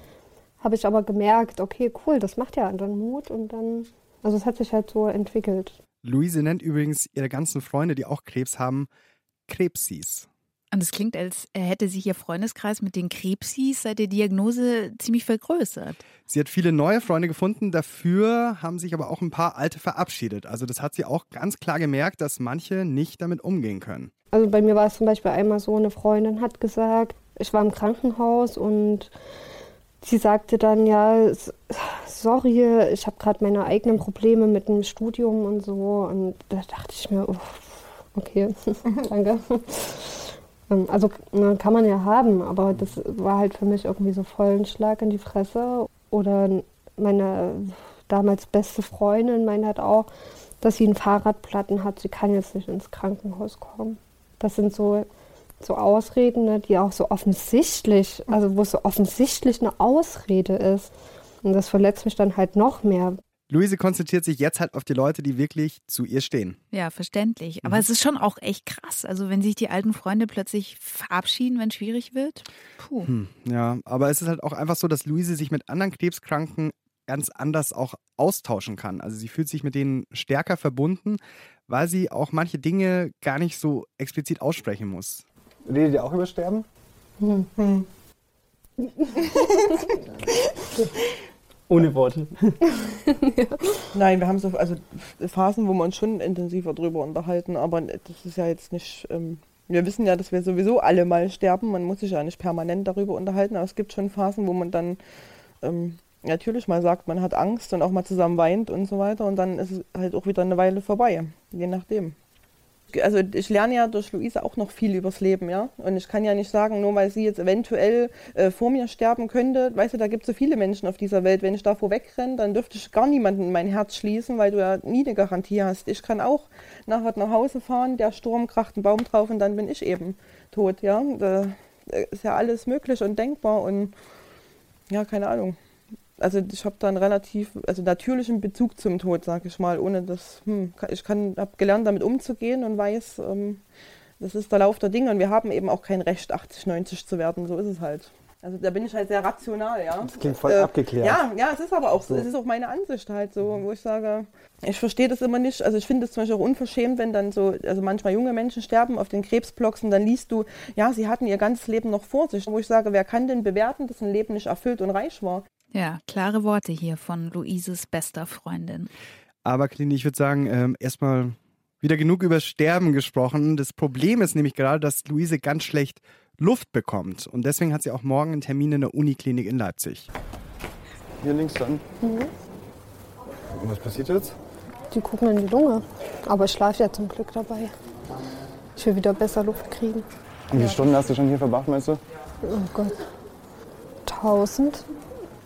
habe ich aber gemerkt, okay, cool, das macht ja anderen Mut. Und dann, also es hat sich halt so entwickelt. Luise nennt übrigens ihre ganzen Freunde, die auch Krebs haben, Krebsis. Und es klingt, als hätte sich ihr Freundeskreis mit den Krebsis seit der Diagnose ziemlich vergrößert. Sie hat viele neue Freunde gefunden, dafür haben sich aber auch ein paar alte verabschiedet. Also das hat sie auch ganz klar gemerkt, dass manche nicht damit umgehen können. Also bei mir war es zum Beispiel einmal so, eine Freundin hat gesagt, ich war im Krankenhaus und sie sagte dann, ja, sorry, ich habe gerade meine eigenen Probleme mit dem Studium und so. Und da dachte ich mir, okay, danke. Ähm, Also kann man ja haben, aber das war halt für mich irgendwie so voll ein Schlag in die Fresse. Oder meine damals beste Freundin meint halt auch, dass sie einen Fahrradplatten hat, sie kann jetzt nicht ins Krankenhaus kommen. Das sind so, so Ausreden, ne, die auch so offensichtlich, also wo es so offensichtlich eine Ausrede ist. Und das verletzt mich dann halt noch mehr. Luise konzentriert sich jetzt halt auf die Leute, die wirklich zu ihr stehen. Ja, verständlich. Aber es ist schon auch echt krass. Also wenn sich die alten Freunde plötzlich verabschieden, wenn es schwierig wird. Puh. Hm, ja, aber es ist halt auch einfach so, dass Luise sich mit anderen Krebskranken ganz anders auch austauschen kann. Also sie fühlt sich mit denen stärker verbunden, weil sie auch manche Dinge gar nicht so explizit aussprechen muss. Redet ihr auch über Sterben? Hm. Ohne Worte. Nein, wir haben so also Phasen, wo wir uns schon intensiver drüber unterhalten, aber das ist ja jetzt nicht. Ähm, wir wissen ja, dass wir sowieso alle mal sterben. Man muss sich ja nicht permanent darüber unterhalten, aber es gibt schon Phasen, wo man dann ähm, natürlich mal sagt, man hat Angst und auch mal zusammen weint und so weiter und dann ist es halt auch wieder eine Weile vorbei, je nachdem. Also ich lerne ja durch Luise auch noch viel übers Leben, ja. Und ich kann ja nicht sagen, nur weil sie jetzt eventuell äh, vor mir sterben könnte, weißt du, da gibt es so viele Menschen auf dieser Welt. Wenn ich davor wegrenne, dann dürfte ich gar niemanden in mein Herz schließen, weil du ja nie eine Garantie hast. Ich kann auch nachher nach Hause fahren, der Sturm kracht einen Baum drauf und dann bin ich eben tot, ja. Da ist ja alles möglich und denkbar und ja, keine Ahnung. Also ich habe da einen relativ, also natürlichen Bezug zum Tod, sag ich mal, ohne das, hm, ich kann, habe gelernt, damit umzugehen und weiß, ähm, das ist der Lauf der Dinge und wir haben eben auch kein Recht, 80, 90 zu werden, so ist es halt. Also da bin ich halt sehr rational, ja. Das klingt voll abgeklärt. Ja, ja, es ist aber auch so, So. es ist auch meine Ansicht halt so, wo ich sage, ich verstehe das immer nicht, also ich finde es zum Beispiel auch unverschämt, wenn dann so, also manchmal junge Menschen sterben auf den Krebsblocks und dann liest du, ja, sie hatten ihr ganzes Leben noch vor sich, wo ich sage, wer kann denn bewerten, dass ein Leben nicht erfüllt und reich war? Ja, klare Worte hier von Luises bester Freundin. Aber Clini, ich würde sagen, ähm, erstmal wieder genug über Sterben gesprochen. Das Problem ist nämlich gerade, dass Luise ganz schlecht Luft bekommt. Und deswegen hat sie auch morgen einen Termin in der Uniklinik in Leipzig. hier links dann. Mhm. Und was passiert jetzt? Die gucken in die Lunge. Aber ich schlafe ja zum Glück dabei. Ich will wieder besser Luft kriegen. Wie viele Stunden hast du schon hier verbracht, meinst du? Oh Gott. Tausend.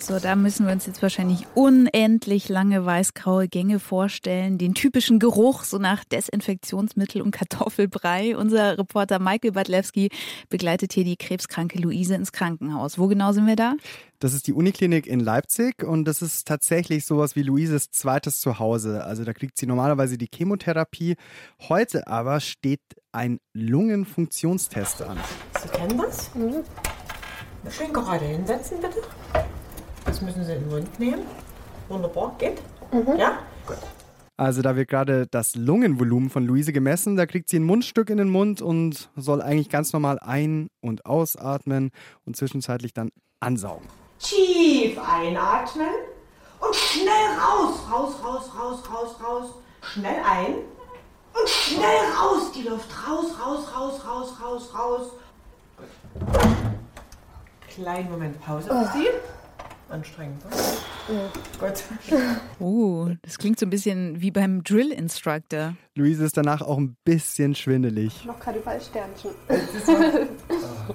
So, da müssen wir uns jetzt wahrscheinlich unendlich lange weißgraue Gänge vorstellen. Den typischen Geruch, so nach Desinfektionsmittel und Kartoffelbrei. Unser Reporter Michael Badlewski begleitet hier die krebskranke Luise ins Krankenhaus. Wo genau sind wir da? Das ist die Uniklinik in Leipzig und das ist tatsächlich sowas wie Luises zweites Zuhause. Also da kriegt sie normalerweise die Chemotherapie. Heute aber steht ein Lungenfunktionstest an. Sie kennen das? Mhm. Schön gerade hinsetzen, bitte. Das müssen Sie in den Mund nehmen. Wunderbar, geht? Ja? Gut. Also da wird gerade das Lungenvolumen von Luise gemessen. Da kriegt sie ein Mundstück in den Mund und soll eigentlich ganz normal ein- und ausatmen und zwischenzeitlich dann ansaugen. Tief einatmen und schnell raus. Raus, raus, raus, raus, raus. Schnell ein und schnell raus die Luft. Raus, raus, raus, raus, raus, raus. Gut. Kleinen Moment Pause für Sie. Anstrengend, ne? Gut. Oh, das klingt so ein bisschen wie beim Drill-Instructor. Luise ist danach auch ein bisschen schwindelig. Noch Karnevalsternchen.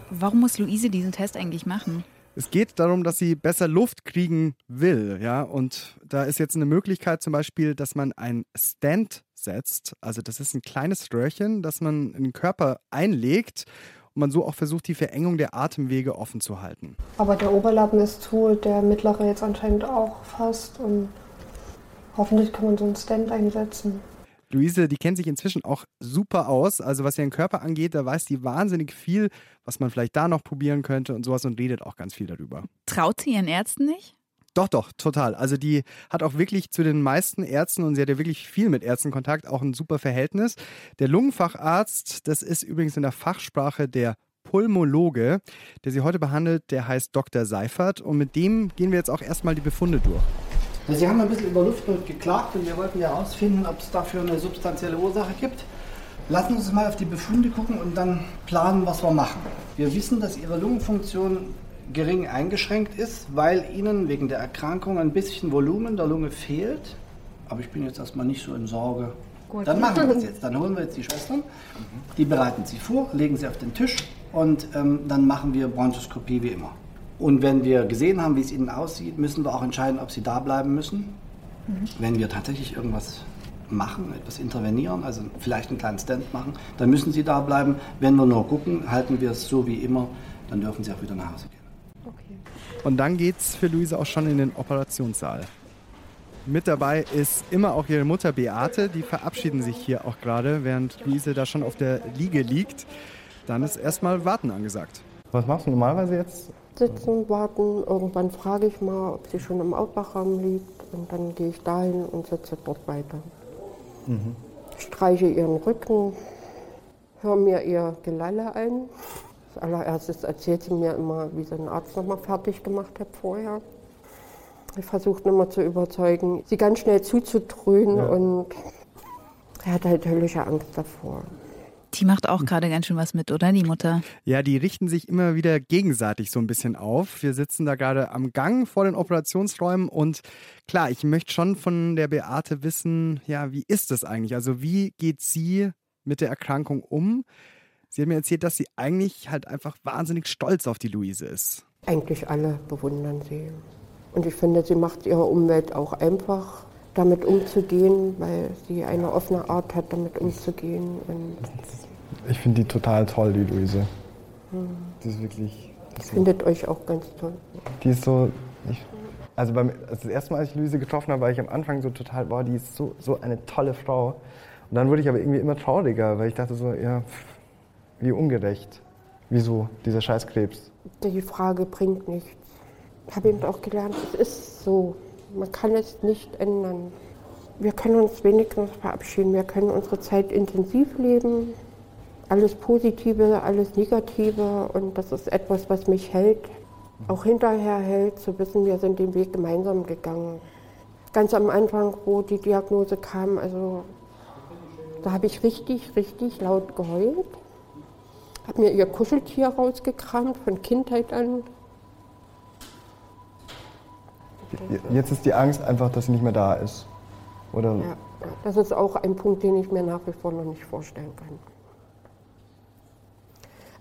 Warum muss Luise diesen Test eigentlich machen? Es geht darum, dass sie besser Luft kriegen will, ja. Und da ist jetzt eine Möglichkeit zum Beispiel, dass man ein Stand setzt. Also das ist ein kleines Röhrchen, das man in den Körper einlegt und man so auch versucht, die Verengung der Atemwege offen zu halten. Aber der Oberlappen ist zu, der mittlere jetzt anscheinend auch fast. Und hoffentlich kann man so einen Stand einsetzen. Luise, die kennt sich inzwischen auch super aus. Also was ihren Körper angeht, da weiß die wahnsinnig viel, was man vielleicht da noch probieren könnte und sowas und redet auch ganz viel darüber. Traut sie ihren Ärzten nicht? Doch, doch, total. Also die hat auch wirklich zu den meisten Ärzten und sie hat ja wirklich viel mit Ärzten Kontakt, auch ein super Verhältnis. Der Lungenfacharzt, das ist übrigens in der Fachsprache der Pulmologe, der sie heute behandelt, der heißt Dr. Seifert und mit dem gehen wir jetzt auch erstmal die Befunde durch. Sie haben ein bisschen über Luftnot geklagt und wir wollten ja herausfinden, ob es dafür eine substanzielle Ursache gibt. Lassen Sie uns mal auf die Befunde gucken und dann planen, was wir machen. Wir wissen, dass Ihre Lungenfunktion gering eingeschränkt ist, weil Ihnen wegen der Erkrankung ein bisschen Volumen der Lunge fehlt. Aber ich bin jetzt erstmal nicht so in Sorge. Gut. Dann machen wir das jetzt. Dann holen wir jetzt die Schwestern, die bereiten Sie vor, legen Sie auf den Tisch und ähm, dann machen wir Bronchoskopie wie immer. Und wenn wir gesehen haben, wie es Ihnen aussieht, müssen wir auch entscheiden, ob Sie da bleiben müssen. Wenn wir tatsächlich irgendwas machen, etwas intervenieren, also vielleicht einen kleinen Stand machen, dann müssen Sie da bleiben. Wenn wir nur gucken, halten wir es so wie immer, dann dürfen Sie auch wieder nach Hause gehen. Und dann geht's für Luise auch schon in den Operationssaal. Mit dabei ist immer auch ihre Mutter Beate, die verabschieden sich hier auch gerade, während Luise da schon auf der Liege liegt. Dann ist erstmal Warten angesagt. Was machst du normalerweise jetzt? Sitzen, warten. Irgendwann frage ich mal, ob sie schon im Aufwachraum liegt. Und dann gehe ich dahin und sitze dort weiter. Mhm. Streiche ihren Rücken, höre mir ihr Gelalle ein. Als allererstes erzählt sie mir immer, wie sie den Arzt nochmal fertig gemacht hat vorher. Ich versuche immer zu überzeugen, sie ganz schnell zuzudröhnen und er hat halt höllische Angst davor. Die macht auch gerade ganz schön was mit, oder die Mutter? Ja, die richten sich immer wieder gegenseitig so ein bisschen auf. Wir sitzen da gerade am Gang vor den Operationsräumen und klar, ich möchte schon von der Beate wissen, ja, wie ist das eigentlich? Also wie geht sie mit der Erkrankung um? Sie hat mir erzählt, dass sie eigentlich halt einfach wahnsinnig stolz auf die Luise ist. Eigentlich alle bewundern sie. Und ich finde, sie macht ihrer Umwelt auch einfach, damit umzugehen, weil sie eine offene Art hat, damit umzugehen. Und Ich finde die total toll, die Luise. hm, Die ist wirklich. so- findet euch auch ganz toll. Die ist so. Ich, also beim, also das erste Mal, als ich Luise getroffen habe, war ich am Anfang so total, boah, die ist so, so eine tolle Frau. Und dann wurde ich aber irgendwie immer trauriger, weil ich dachte so, ja, pff, wie ungerecht. Wieso, dieser Scheißkrebs? Die Frage bringt nichts. Ich habe eben auch gelernt, es ist so. Man kann es nicht ändern. Wir können uns wenigstens verabschieden. Wir können unsere Zeit intensiv leben. Alles Positive, alles Negative. Und das ist etwas, was mich hält. Auch hinterher hält, zu wissen, wir sind den Weg gemeinsam gegangen. Ganz am Anfang, wo die Diagnose kam, also da habe ich richtig, richtig laut geheult. Habe mir ihr Kuscheltier rausgekramt, von Kindheit an. Jetzt ist die Angst einfach, dass sie nicht mehr da ist. Oder Ja, das ist auch ein Punkt, den ich mir nach wie vor noch nicht vorstellen kann.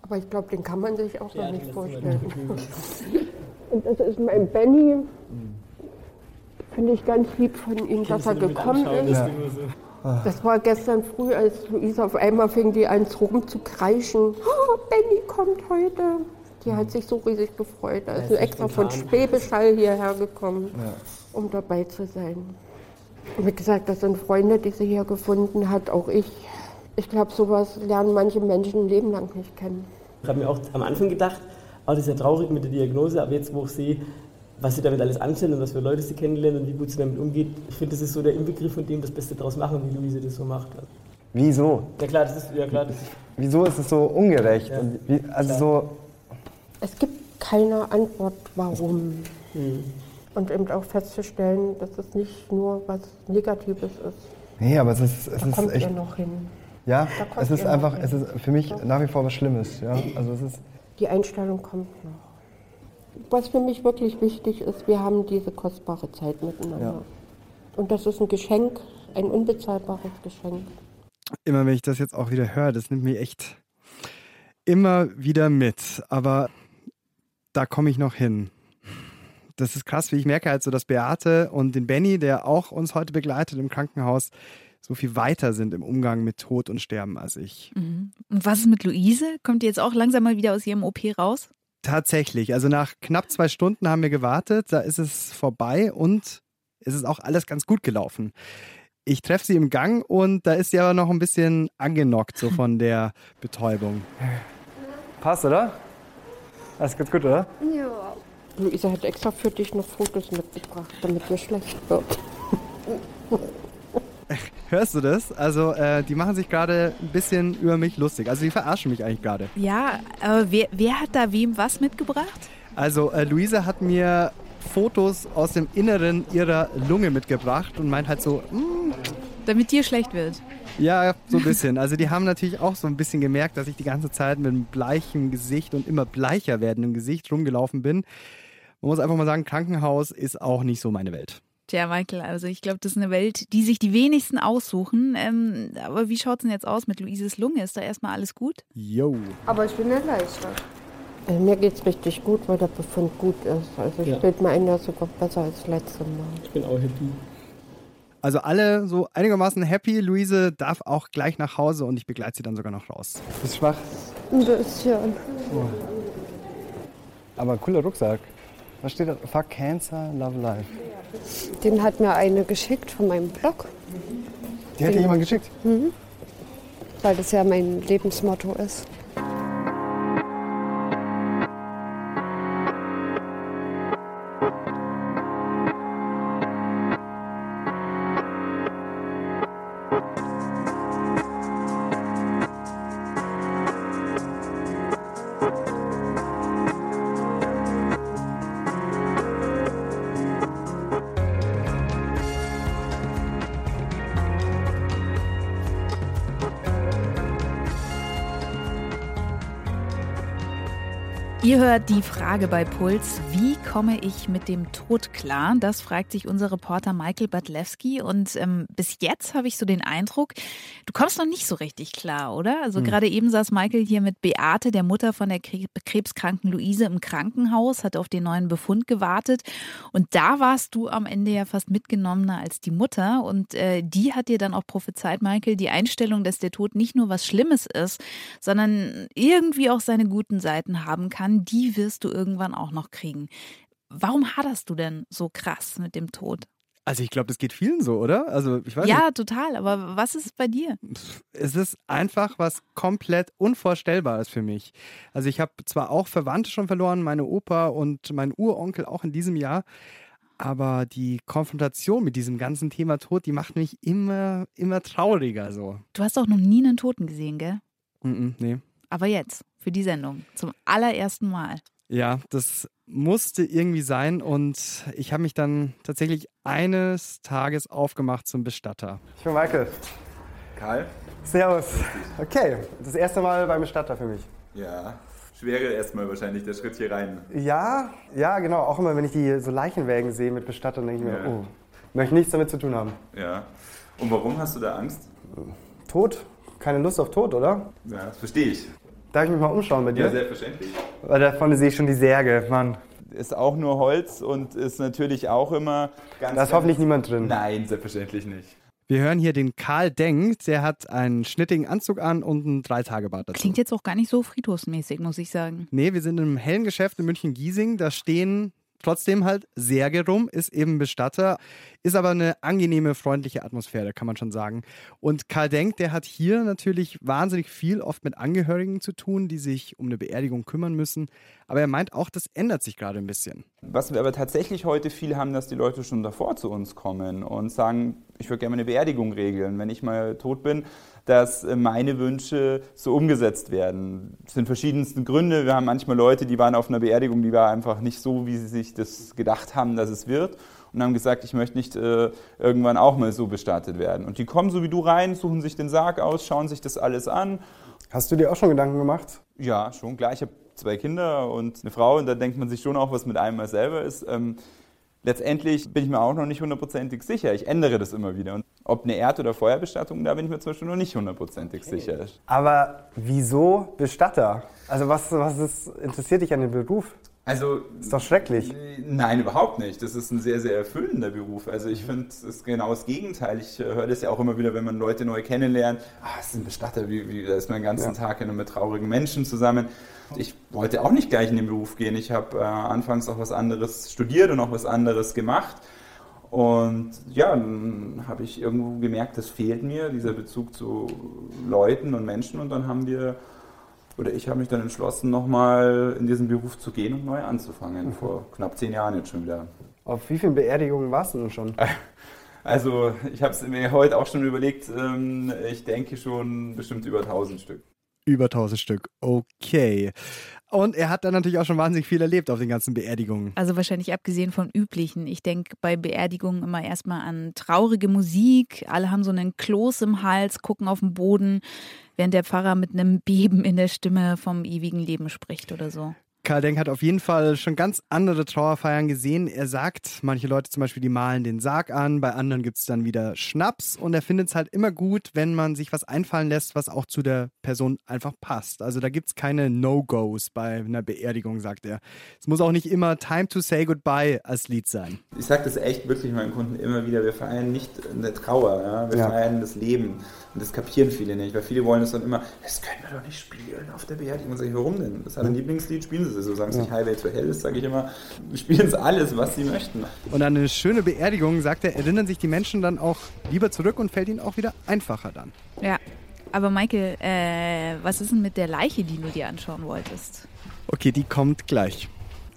Aber ich glaube, den kann man sich auch noch nicht vorstellen. Und das ist mein Benny. Finde ich ganz lieb von ihm, dass er gekommen ist. Das war gestern früh, als Luisa auf einmal fing die an rumzukreischen. Oh, Benny kommt heute. Die hat sich so riesig gefreut. Da ist extra von. Schwäbischall hierher gekommen, Ja. um dabei zu sein. Wie gesagt, das sind Freunde, die sie hier gefunden hat, auch ich. Ich glaube, sowas lernen manche Menschen ein Leben lang nicht kennen. Ich habe mir auch am Anfang gedacht, oh, das ist ja traurig mit der Diagnose, aber jetzt, wo ich sehe, was sie damit alles anstellen und was für Leute sie kennenlernen und wie gut sie damit umgeht, ich finde, das ist so der Inbegriff von dem, das Beste draus machen, wie Luise das so macht. wieso? Ja klar, das ist, ja klar, das ist Wieso ist es so ungerecht? Und wie, also so, Es gibt keine Antwort, warum. Und eben auch festzustellen, dass es nicht nur was Negatives ist. nee, aber es ist, es Da ist kommt echt. ihr noch hin. Ja, es ist einfach, hin. es ist für mich nach wie vor was Schlimmes. Ja, also es ist. Die Einstellung kommt noch. Was für mich wirklich wichtig ist, wir haben diese kostbare Zeit miteinander. Ja. Und das ist ein Geschenk, ein unbezahlbares Geschenk. Immer wenn ich das jetzt auch wieder höre, das nimmt mich echt immer wieder mit. Aber da komme ich noch hin. Das ist krass, wie ich merke halt so, dass Beate und den Benny, der auch uns heute begleitet im Krankenhaus, so viel weiter sind im Umgang mit Tod und Sterben als ich. Mhm. Und was ist mit Luise? Kommt die jetzt auch langsam mal wieder aus ihrem OP raus? Tatsächlich. Also nach knapp zwei Stunden haben wir gewartet, da ist es vorbei und es ist auch alles ganz gut gelaufen. Ich treffe sie im Gang und da ist sie aber noch ein bisschen angenockt, so von der Betäubung. Passt, oder? Alles gut, gut, oder? Ja. Luisa hat extra für dich noch Fotos mitgebracht, damit dir schlecht wird. Hörst du das? Also, äh, die machen sich gerade ein bisschen über mich lustig. Also, die verarschen mich eigentlich gerade. Ja, aber wer, wer hat da wem was mitgebracht? Also, äh, Luise hat mir Fotos aus dem Inneren ihrer Lunge mitgebracht und meint halt so, "Mm, Damit dir schlecht wird. ja, so ein bisschen. Also, die haben natürlich auch so ein bisschen gemerkt, dass ich die ganze Zeit mit einem bleichen Gesicht und immer bleicher werdendem Gesicht rumgelaufen bin. Man muss einfach mal sagen, Krankenhaus ist auch nicht so meine Welt. Tja, Michael, also ich glaube, das ist eine Welt, die sich die wenigsten aussuchen. Ähm, aber wie schaut es denn jetzt aus mit Luises Lunge? Ist da erstmal alles gut? Yo. Aber ich bin erleichtert. Also mir geht's richtig gut, weil der Befund gut ist. Also ich Ja. bilde mir ein, das sogar besser als letztes Mal. Ich bin auch happy. Also alle so einigermaßen happy. Luise darf auch gleich nach Hause und ich begleite sie dann sogar noch raus. Bist schwach. Ein bisschen. Aber cooler Rucksack. Was steht da? Fuck Cancer, Love Life. Den hat mir eine geschickt von meinem Blog. Die hat dir jemand geschickt? Mhm. Weil das ja mein Lebensmotto ist. Hört die Frage bei Puls, wie komme ich mit dem Tod klar? Das fragt sich unser Reporter Michael Badlewski. Und ähm, bis jetzt habe ich so den Eindruck, du kommst noch nicht so richtig klar, oder? Also Hm. gerade eben saß Michael hier mit Beate, der Mutter von der Kre- krebskranken Luise, im Krankenhaus, hat auf den neuen Befund gewartet. Und da warst du am Ende ja fast mitgenommener als die Mutter. Und äh, die hat dir dann auch prophezeit, Michael, die Einstellung, dass der Tod nicht nur was Schlimmes ist, sondern irgendwie auch seine guten Seiten haben kann, die wirst du irgendwann auch noch kriegen. Warum haderst du denn so krass mit dem Tod? Also ich glaube, das geht vielen so, oder? Also ich weiß ja, nicht. total. Aber was ist bei dir? Es ist einfach was komplett Unvorstellbares für mich. Also ich habe zwar auch Verwandte schon verloren, meine Opa und mein Uronkel auch in diesem Jahr, aber die Konfrontation mit diesem ganzen Thema Tod, die macht mich immer, immer trauriger so. Du hast auch noch nie einen Toten gesehen, gell? Mm, nee. Aber jetzt, für die Sendung, zum allerersten Mal. Ja, das musste irgendwie sein und ich habe mich dann tatsächlich eines Tages aufgemacht zum Bestatter. Ich bin Michael. Karl? Servus. Okay, das erste Mal beim Bestatter für mich. Ja. schwere erstmal wahrscheinlich der Schritt hier rein. Ja, ja, genau. Auch immer, wenn ich die so Leichenwägen sehe mit Bestattern, denke ich mir, Ja. oh, möchte nichts damit zu tun haben. Ja. Und warum hast du da Angst? Tod? Keine Lust auf Tod, oder? Ja, das verstehe ich. Darf ich mich mal umschauen bei dir? Ja, selbstverständlich. Weil da vorne sehe ich schon die Särge, Mann. Ist auch nur Holz und ist natürlich auch immer ganz. Da ist hoffentlich niemand drin. Nein, selbstverständlich nicht. Wir hören hier den Karl Denk, der hat einen schnittigen Anzug an und einen Dreitagebart dazu. Klingt jetzt auch gar nicht so friedhofsmäßig, muss ich sagen. Nee, wir sind in einem hellen Geschäft in München-Giesing. Da stehen trotzdem halt Särge rum, ist eben Bestatter, ist aber eine angenehme, freundliche Atmosphäre, kann man schon sagen. Und Karl Denk, der hat hier natürlich wahnsinnig viel oft mit Angehörigen zu tun, die sich um eine Beerdigung kümmern müssen. Aber er meint auch, das ändert sich gerade ein bisschen. Was wir aber tatsächlich heute viel haben, dass die Leute schon davor zu uns kommen und sagen, ich würde gerne eine Beerdigung regeln, wenn ich mal tot bin, dass äh, meine Wünsche so umgesetzt werden. Das sind verschiedensten Gründe. Wir haben manchmal Leute, die waren auf einer Beerdigung, die war einfach nicht so, wie sie sich das gedacht haben, dass es wird. Und haben gesagt, ich möchte nicht äh, irgendwann auch mal so bestattet werden. Und die kommen so wie du rein, suchen sich den Sarg aus, schauen sich das alles an. Hast du dir auch schon Gedanken gemacht? Ja, schon klar. Ich habe zwei Kinder und eine Frau und da denkt man sich schon auch, was mit einem mal selber ist. Ähm, letztendlich bin ich mir auch noch nicht hundertprozentig sicher. Ich ändere das immer wieder. Und ob eine Erd- oder Feuerbestattung, da bin ich mir zum Beispiel noch nicht hundertprozentig sicher. Aber wieso Bestatter? Also was, was ist, interessiert dich an dem Beruf? Also ist doch schrecklich. Nein, überhaupt nicht. Das ist ein sehr, sehr erfüllender Beruf. Also ich finde, es ist genau das Gegenteil. Ich äh, höre das ja auch immer wieder, wenn man Leute neu kennenlernt. Ah, es ist ein Bestatter, wie, wie, da ist man den ganzen Ja. Tag mit traurigen Menschen zusammen. Ich wollte auch nicht gleich in den Beruf gehen. Ich habe äh, anfangs auch was anderes studiert und auch was anderes gemacht. Und ja, dann habe ich irgendwo gemerkt, das fehlt mir, dieser Bezug zu Leuten und Menschen. Und dann haben wir, oder ich habe mich dann entschlossen, nochmal in diesen Beruf zu gehen und neu anzufangen. Vor knapp zehn Jahren jetzt schon wieder. Auf wie vielen Beerdigungen warst du denn schon? Also ich habe es mir heute auch schon überlegt, ähm, ich denke schon bestimmt über 1000 Stück. Über 1000 Stück. Okay. Und er hat dann natürlich auch schon wahnsinnig viel erlebt auf den ganzen Beerdigungen. Also wahrscheinlich abgesehen von üblichen. Ich denke bei Beerdigungen immer erstmal an traurige Musik. Alle haben so einen Kloß im Hals, gucken auf den Boden, während der Pfarrer mit einem Beben in der Stimme vom ewigen Leben spricht oder so. Karl Denk hat auf jeden Fall schon ganz andere Trauerfeiern gesehen. Er sagt, manche Leute zum Beispiel, die malen den Sarg an, bei anderen gibt es dann wieder Schnaps und er findet es halt immer gut, wenn man sich was einfallen lässt, was auch zu der Person einfach passt. Also da gibt es keine No-Gos bei einer Beerdigung, sagt er. Es muss auch nicht immer Time to Say Goodbye als Lied sein. Ich sage das echt wirklich meinen Kunden immer wieder, wir feiern nicht eine Trauer, ja? wir Ja. feiern das Leben. Und das kapieren viele nicht, weil viele wollen das dann immer, das können wir doch nicht spielen auf der Beerdigung. Und sag ich, warum denn? Das ist ein Lieblingslied, spielen Sie es. So sagen sie Ja. nicht Highway to Hell, das sage ich immer, spielen Sie alles, was Sie möchten. Und an eine schöne Beerdigung, sagt er, erinnern sich die Menschen dann auch lieber zurück und fällt ihnen auch wieder einfacher dann. Ja. Aber Michael, äh, was ist denn mit der Leiche, die du dir anschauen wolltest? Okay, die kommt gleich.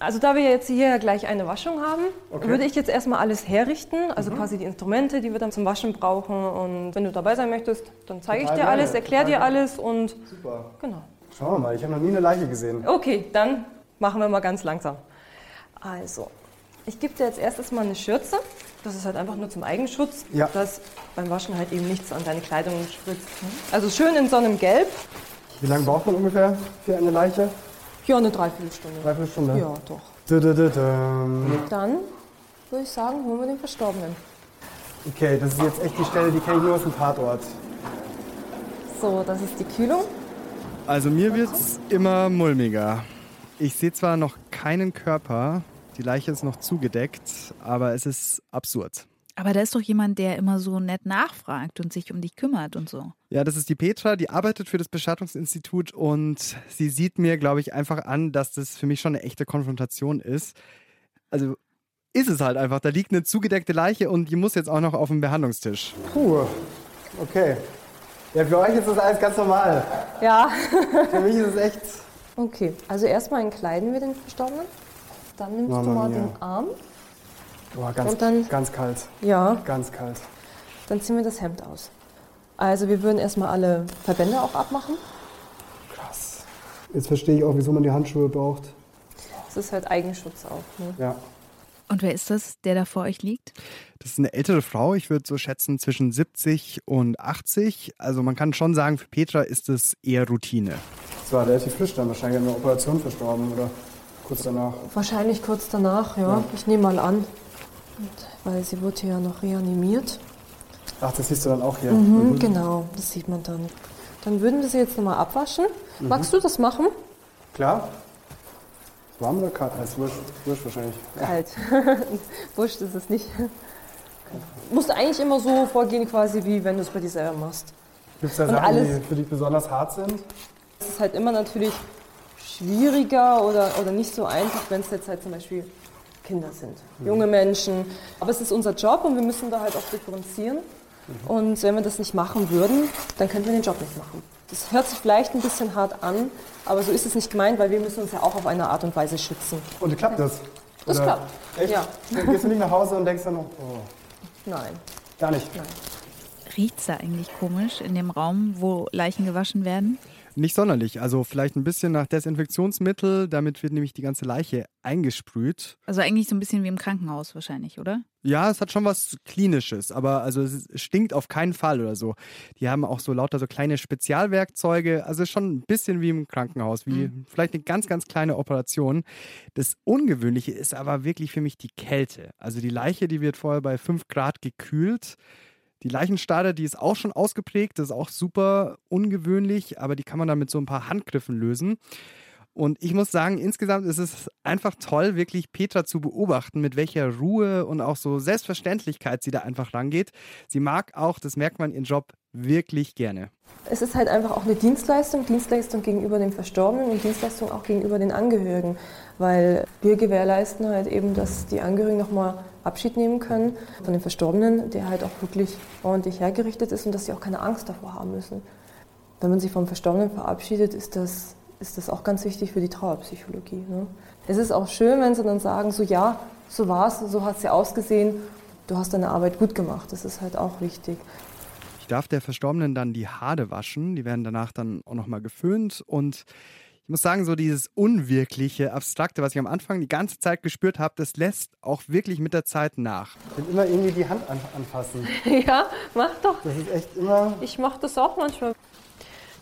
Also da wir jetzt hier gleich eine Waschung haben, Okay. würde ich jetzt erstmal alles herrichten, also Mhm. quasi die Instrumente, die wir dann zum Waschen brauchen. Und wenn du dabei sein möchtest, dann zeige ich dir alles, erkläre dir alles und Super. genau. Schauen wir mal, ich habe noch nie eine Leiche gesehen. Okay, dann machen wir mal ganz langsam. Also, ich gebe dir jetzt erstes mal eine Schürze. Das ist halt einfach nur zum Eigenschutz, Ja. dass beim Waschen halt eben nichts an deine Kleidung spritzt. Also schön in so einem Gelb. Wie lange braucht man ungefähr für eine Leiche? Ja, eine Dreiviertelstunde. Dreiviertelstunde? Ja, doch. Du, du, du. Dann würde ich sagen, holen wir den Verstorbenen. Okay, das ist jetzt echt die Stelle, die kenne ich nur aus dem Tatort. So, das ist die Kühlung. Also mir wird's immer mulmiger. Ich sehe zwar noch keinen Körper, die Leiche ist noch zugedeckt, aber es ist absurd. Aber da ist doch jemand, der immer so nett nachfragt und sich um dich kümmert und so. Ja, das ist die Petra, die arbeitet für das Bestattungsinstitut und sie sieht mir, glaube ich, einfach an, dass das für mich schon eine echte Konfrontation ist. Also ist es halt einfach. Da liegt eine zugedeckte Leiche und die muss jetzt auch noch auf dem Behandlungstisch. Puh, okay. Ja, für euch ist das alles ganz normal. Ja. Für mich ist es echt. Okay, also erstmal entkleiden wir den Verstorbenen. Dann nimmst du Mama mal mia. den Arm. Boah, ganz, Und dann- ganz kalt. Ja. Ganz kalt. Dann ziehen wir das Hemd aus. Also wir würden erstmal alle Verbände auch abmachen. Krass. Jetzt verstehe ich auch, wieso man die Handschuhe braucht. Das ist halt Eigenschutz auch. Ne? Ja. Und wer ist das, der da vor euch liegt? Das ist eine ältere Frau, ich würde so schätzen zwischen 70 und 80. Also man kann schon sagen, für Petra ist es eher Routine. Das war relativ frisch dann, wahrscheinlich an einer Operation verstorben oder kurz danach. Wahrscheinlich kurz danach, ja. Ja. Ich nehme mal an. Und, weil sie wurde ja noch reanimiert. Ach, das siehst du dann auch hier. Mhm, Genau, das sieht man dann. Dann würden wir sie jetzt nochmal abwaschen. Mhm. Magst du das machen? Klar. Warm oder kalt? Als wurscht, wurscht wahrscheinlich. Kalt. Wurscht ist es nicht. Musst eigentlich immer so vorgehen, quasi wie wenn du es bei dir selber machst. Gibt es da Und Sachen, alles- die für dich besonders hart sind? Es ist halt immer natürlich schwieriger oder, oder nicht so einfach, wenn es jetzt halt zum Beispiel Kinder sind, junge Menschen. Aber es ist unser Job und wir müssen da halt auch differenzieren. Und wenn wir das nicht machen würden, dann könnten wir den Job nicht machen. Das hört sich vielleicht ein bisschen hart an, aber so ist es nicht gemeint, weil wir müssen uns ja auch auf eine Art und Weise schützen. Und klappt das? Das Oder- klappt. Echt? Ja. Dann Gehst du nicht nach Hause und denkst dann noch, oh, Nein. gar nicht? Nein. Riecht's da eigentlich komisch in dem Raum, wo Leichen gewaschen werden? Nicht sonderlich, also vielleicht ein bisschen nach Desinfektionsmittel, damit wird nämlich die ganze Leiche eingesprüht. Also eigentlich so ein bisschen wie im Krankenhaus wahrscheinlich, oder? Ja, es hat schon was Klinisches, aber also es stinkt auf keinen Fall oder so. Die haben auch so lauter so kleine Spezialwerkzeuge, also schon ein bisschen wie im Krankenhaus, wie vielleicht eine ganz, ganz kleine Operation. Das Ungewöhnliche ist aber wirklich für mich die Kälte. Also die Leiche, die wird vorher bei 5 Grad gekühlt. Die Leichenstade, die ist auch schon ausgeprägt, das ist auch super ungewöhnlich, aber die kann man dann mit so ein paar Handgriffen lösen. Und ich muss sagen, insgesamt ist es einfach toll, wirklich Petra zu beobachten, mit welcher Ruhe und auch so Selbstverständlichkeit sie da einfach rangeht. Sie mag auch, das merkt man, ihren Job wirklich gerne. Es ist halt einfach auch eine Dienstleistung, Dienstleistung gegenüber dem Verstorbenen und Dienstleistung auch gegenüber den Angehörigen, weil wir gewährleisten halt eben, dass die Angehörigen nochmal Abschied nehmen können von dem Verstorbenen, der halt auch wirklich ordentlich hergerichtet ist und dass sie auch keine Angst davor haben müssen. Wenn man sich vom Verstorbenen verabschiedet, ist das, ist das auch ganz wichtig für die Trauerpsychologie. Ne? Es ist auch schön, wenn sie dann sagen, so ja, so war es, so hat es ja ausgesehen, du hast deine Arbeit gut gemacht, das ist halt auch wichtig. Ich darf der Verstorbenen dann die Haare waschen. Die werden danach dann auch nochmal geföhnt. Und ich muss sagen, so dieses unwirkliche, abstrakte, was ich am Anfang die ganze Zeit gespürt habe, das lässt auch wirklich mit der Zeit nach. Ich will immer irgendwie die Hand an, anfassen. Ja, mach doch. Das ist echt immer. Ich mache das auch manchmal.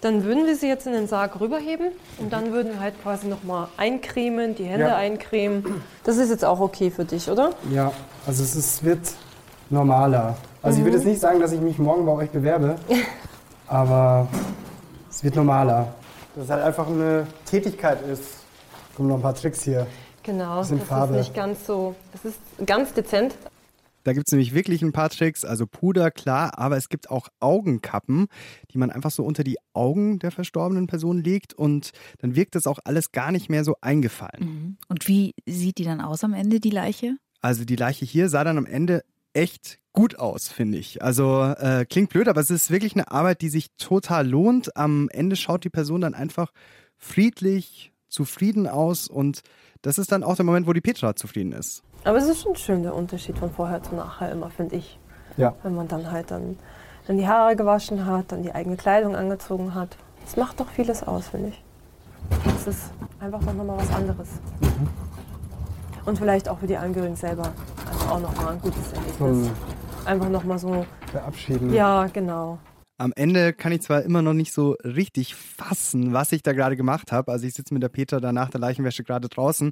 Dann würden wir sie jetzt in den Sarg rüberheben und dann würden wir halt quasi nochmal eincremen, die Hände Ja. eincremen. Das ist jetzt auch okay für dich, oder? Ja, also es ist, wird normaler. Also ich würde Mhm. jetzt nicht sagen, dass ich mich morgen bei euch bewerbe, aber es wird normaler. Dass es halt einfach eine Tätigkeit ist. Kommen noch ein paar Tricks hier. Genau, das Farbe. ist nicht ganz so, das ist ganz dezent. Da gibt es nämlich wirklich ein paar Tricks, also Puder, klar, aber es gibt auch Augenkappen, die man einfach so unter die Augen der verstorbenen Person legt und dann wirkt das auch alles gar nicht mehr so eingefallen. Und wie sieht die dann aus am Ende, die Leiche? Also die Leiche hier sah dann am Ende echt gut aus, finde ich. Also äh, klingt blöd, aber es ist wirklich eine Arbeit, die sich total lohnt. Am Ende schaut die Person dann einfach friedlich, zufrieden aus und das ist dann auch der Moment, wo die Petra zufrieden ist. Aber es ist schon schön der Unterschied von vorher zu nachher immer, finde ich. Ja. Wenn man dann halt dann, dann die Haare gewaschen hat, dann die eigene Kleidung angezogen hat. Das macht doch vieles aus, finde ich. Das ist einfach noch mal was anderes. Und vielleicht auch für die Angehörigen selber also auch noch mal ein gutes Erlebnis. Zum Einfach noch mal so. Verabschieden. Ja, genau. Am Ende kann ich zwar immer noch nicht so richtig fassen, was ich da gerade gemacht habe. Also ich sitze mit der Petra da nach der Leichenwäsche gerade draußen.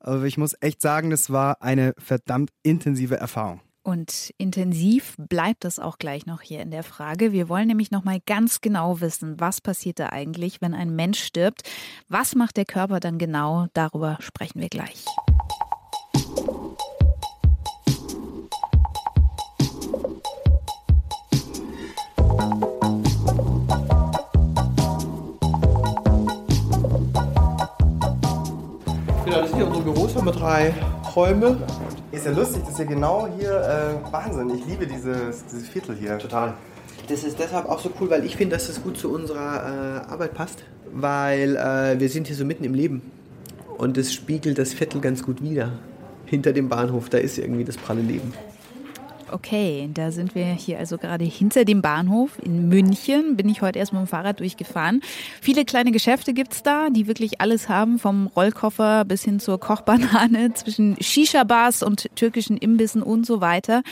Aber ich muss echt sagen, das war eine verdammt intensive Erfahrung. Und intensiv bleibt es auch gleich noch hier in der Frage. Wir wollen nämlich noch mal ganz genau wissen, was passiert da eigentlich, wenn ein Mensch stirbt? Was macht der Körper dann genau? Darüber sprechen wir gleich. Das sind hier unsere Büros, haben wir drei Räume. Ist ja lustig, das ist ja genau hier äh, Wahnsinn. Ich liebe dieses, dieses Viertel hier. Total. Das ist deshalb auch so cool, weil ich finde, dass das gut zu unserer äh, Arbeit passt. Weil äh, wir sind hier so mitten im Leben. Und das spiegelt das Viertel ganz gut wider. Hinter dem Bahnhof, da ist irgendwie das pralle Leben. Okay, da sind wir hier also gerade hinter dem Bahnhof in München. Bin ich heute erst mit dem Fahrrad durchgefahren. Viele kleine Geschäfte gibt's da, die wirklich alles haben, vom Rollkoffer bis hin zur Kochbanane, zwischen Shisha-Bars und türkischen Imbissen und so weiter.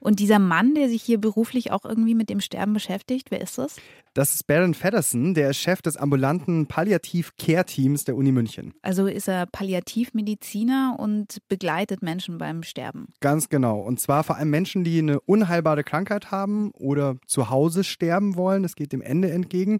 Und dieser Mann, der sich hier beruflich auch irgendwie mit dem Sterben beschäftigt, wer ist das? Das ist Baron Feddersen, der ist Chef des ambulanten Palliativ-Care-Teams der Uni München. Also ist er Palliativmediziner und begleitet Menschen beim Sterben. Ganz genau. Und zwar vor allem Menschen, die eine unheilbare Krankheit haben oder zu Hause sterben wollen. Es geht dem Ende entgegen.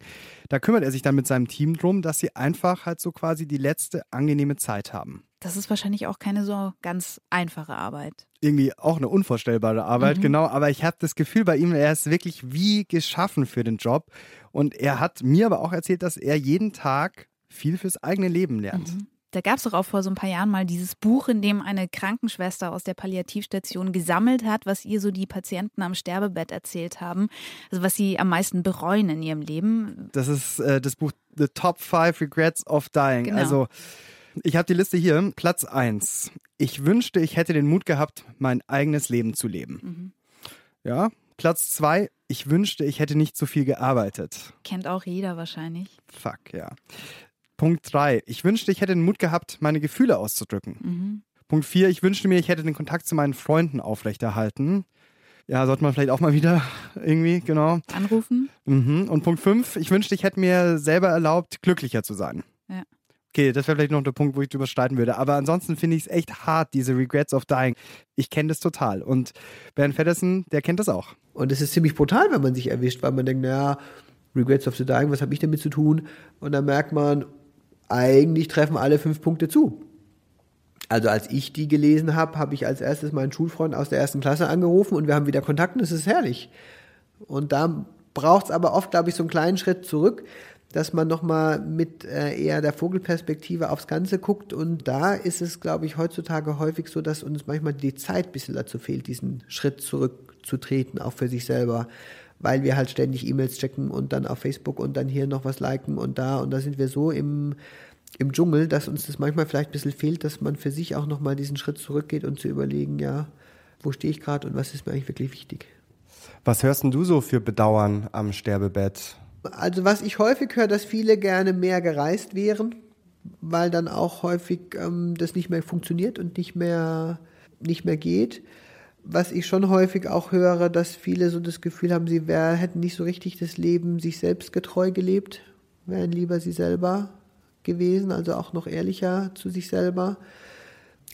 Da kümmert er sich dann mit seinem Team drum, dass sie einfach halt so quasi die letzte angenehme Zeit haben. Das ist wahrscheinlich auch keine so ganz einfache Arbeit. Irgendwie auch eine unvorstellbare Arbeit, Mhm. genau. Aber ich habe das Gefühl bei ihm, er ist wirklich wie geschaffen für den Job. Und er hat mir aber auch erzählt, dass er jeden Tag viel fürs eigene Leben lernt. Da gab es doch auch vor so ein paar Jahren mal dieses Buch, in dem eine Krankenschwester aus der Palliativstation gesammelt hat, was ihr so die Patienten am Sterbebett erzählt haben. Also was sie am meisten bereuen in ihrem Leben. Das ist äh, das Buch The Top Five Regrets of Dying. Genau. Also ich habe die Liste hier. Platz 1. Ich wünschte, ich hätte den Mut gehabt, mein eigenes Leben zu leben. Mhm. Ja. Platz 2. Ich wünschte, ich hätte nicht so viel gearbeitet. Kennt auch jeder wahrscheinlich. Fuck, ja. Punkt 3. Ich wünschte, ich hätte den Mut gehabt, meine Gefühle auszudrücken. Mhm. Punkt 4. Ich wünschte mir, ich hätte den Kontakt zu meinen Freunden aufrechterhalten. Ja, sollte man vielleicht auch mal wieder irgendwie, genau. Anrufen. Mhm. Und Punkt 5. Ich wünschte, ich hätte mir selber erlaubt, glücklicher zu sein. Okay, das wäre vielleicht noch der Punkt, wo ich drüber streiten würde. Aber ansonsten finde ich es echt hart, diese Regrets of Dying. Ich kenne das total. Und Bernd Feddersen, der kennt das auch. Und es ist ziemlich brutal, wenn man sich erwischt, weil man denkt, naja, Regrets of the Dying, was habe ich damit zu tun? Und dann merkt man, eigentlich treffen alle fünf Punkte zu. Also als ich die gelesen habe, habe ich als erstes meinen Schulfreund aus der ersten Klasse angerufen und wir haben wieder Kontakt und es ist herrlich. Und da braucht es aber oft, glaube ich, so einen kleinen Schritt zurück, dass man nochmal mit äh, eher der Vogelperspektive aufs Ganze guckt. Und da ist es, glaube ich, heutzutage häufig so, dass uns manchmal die Zeit ein bisschen dazu fehlt, diesen Schritt zurückzutreten, auch für sich selber. Weil wir halt ständig E-Mails checken und dann auf Facebook und dann hier noch was liken und da. Und da sind wir so im, im Dschungel, dass uns das manchmal vielleicht ein bisschen fehlt, dass man für sich auch nochmal diesen Schritt zurückgeht und zu überlegen, ja, wo stehe ich gerade und was ist mir eigentlich wirklich wichtig. Was hörst denn du so für Bedauern am Sterbebett? Also was ich häufig höre, dass viele gerne mehr gereist wären, weil dann auch häufig ähm, das nicht mehr funktioniert und nicht mehr, nicht mehr geht. Was ich schon häufig auch höre, dass viele so das Gefühl haben, sie wär, hätten nicht so richtig das Leben sich selbst getreu gelebt, wären lieber sie selber gewesen, also auch noch ehrlicher zu sich selber.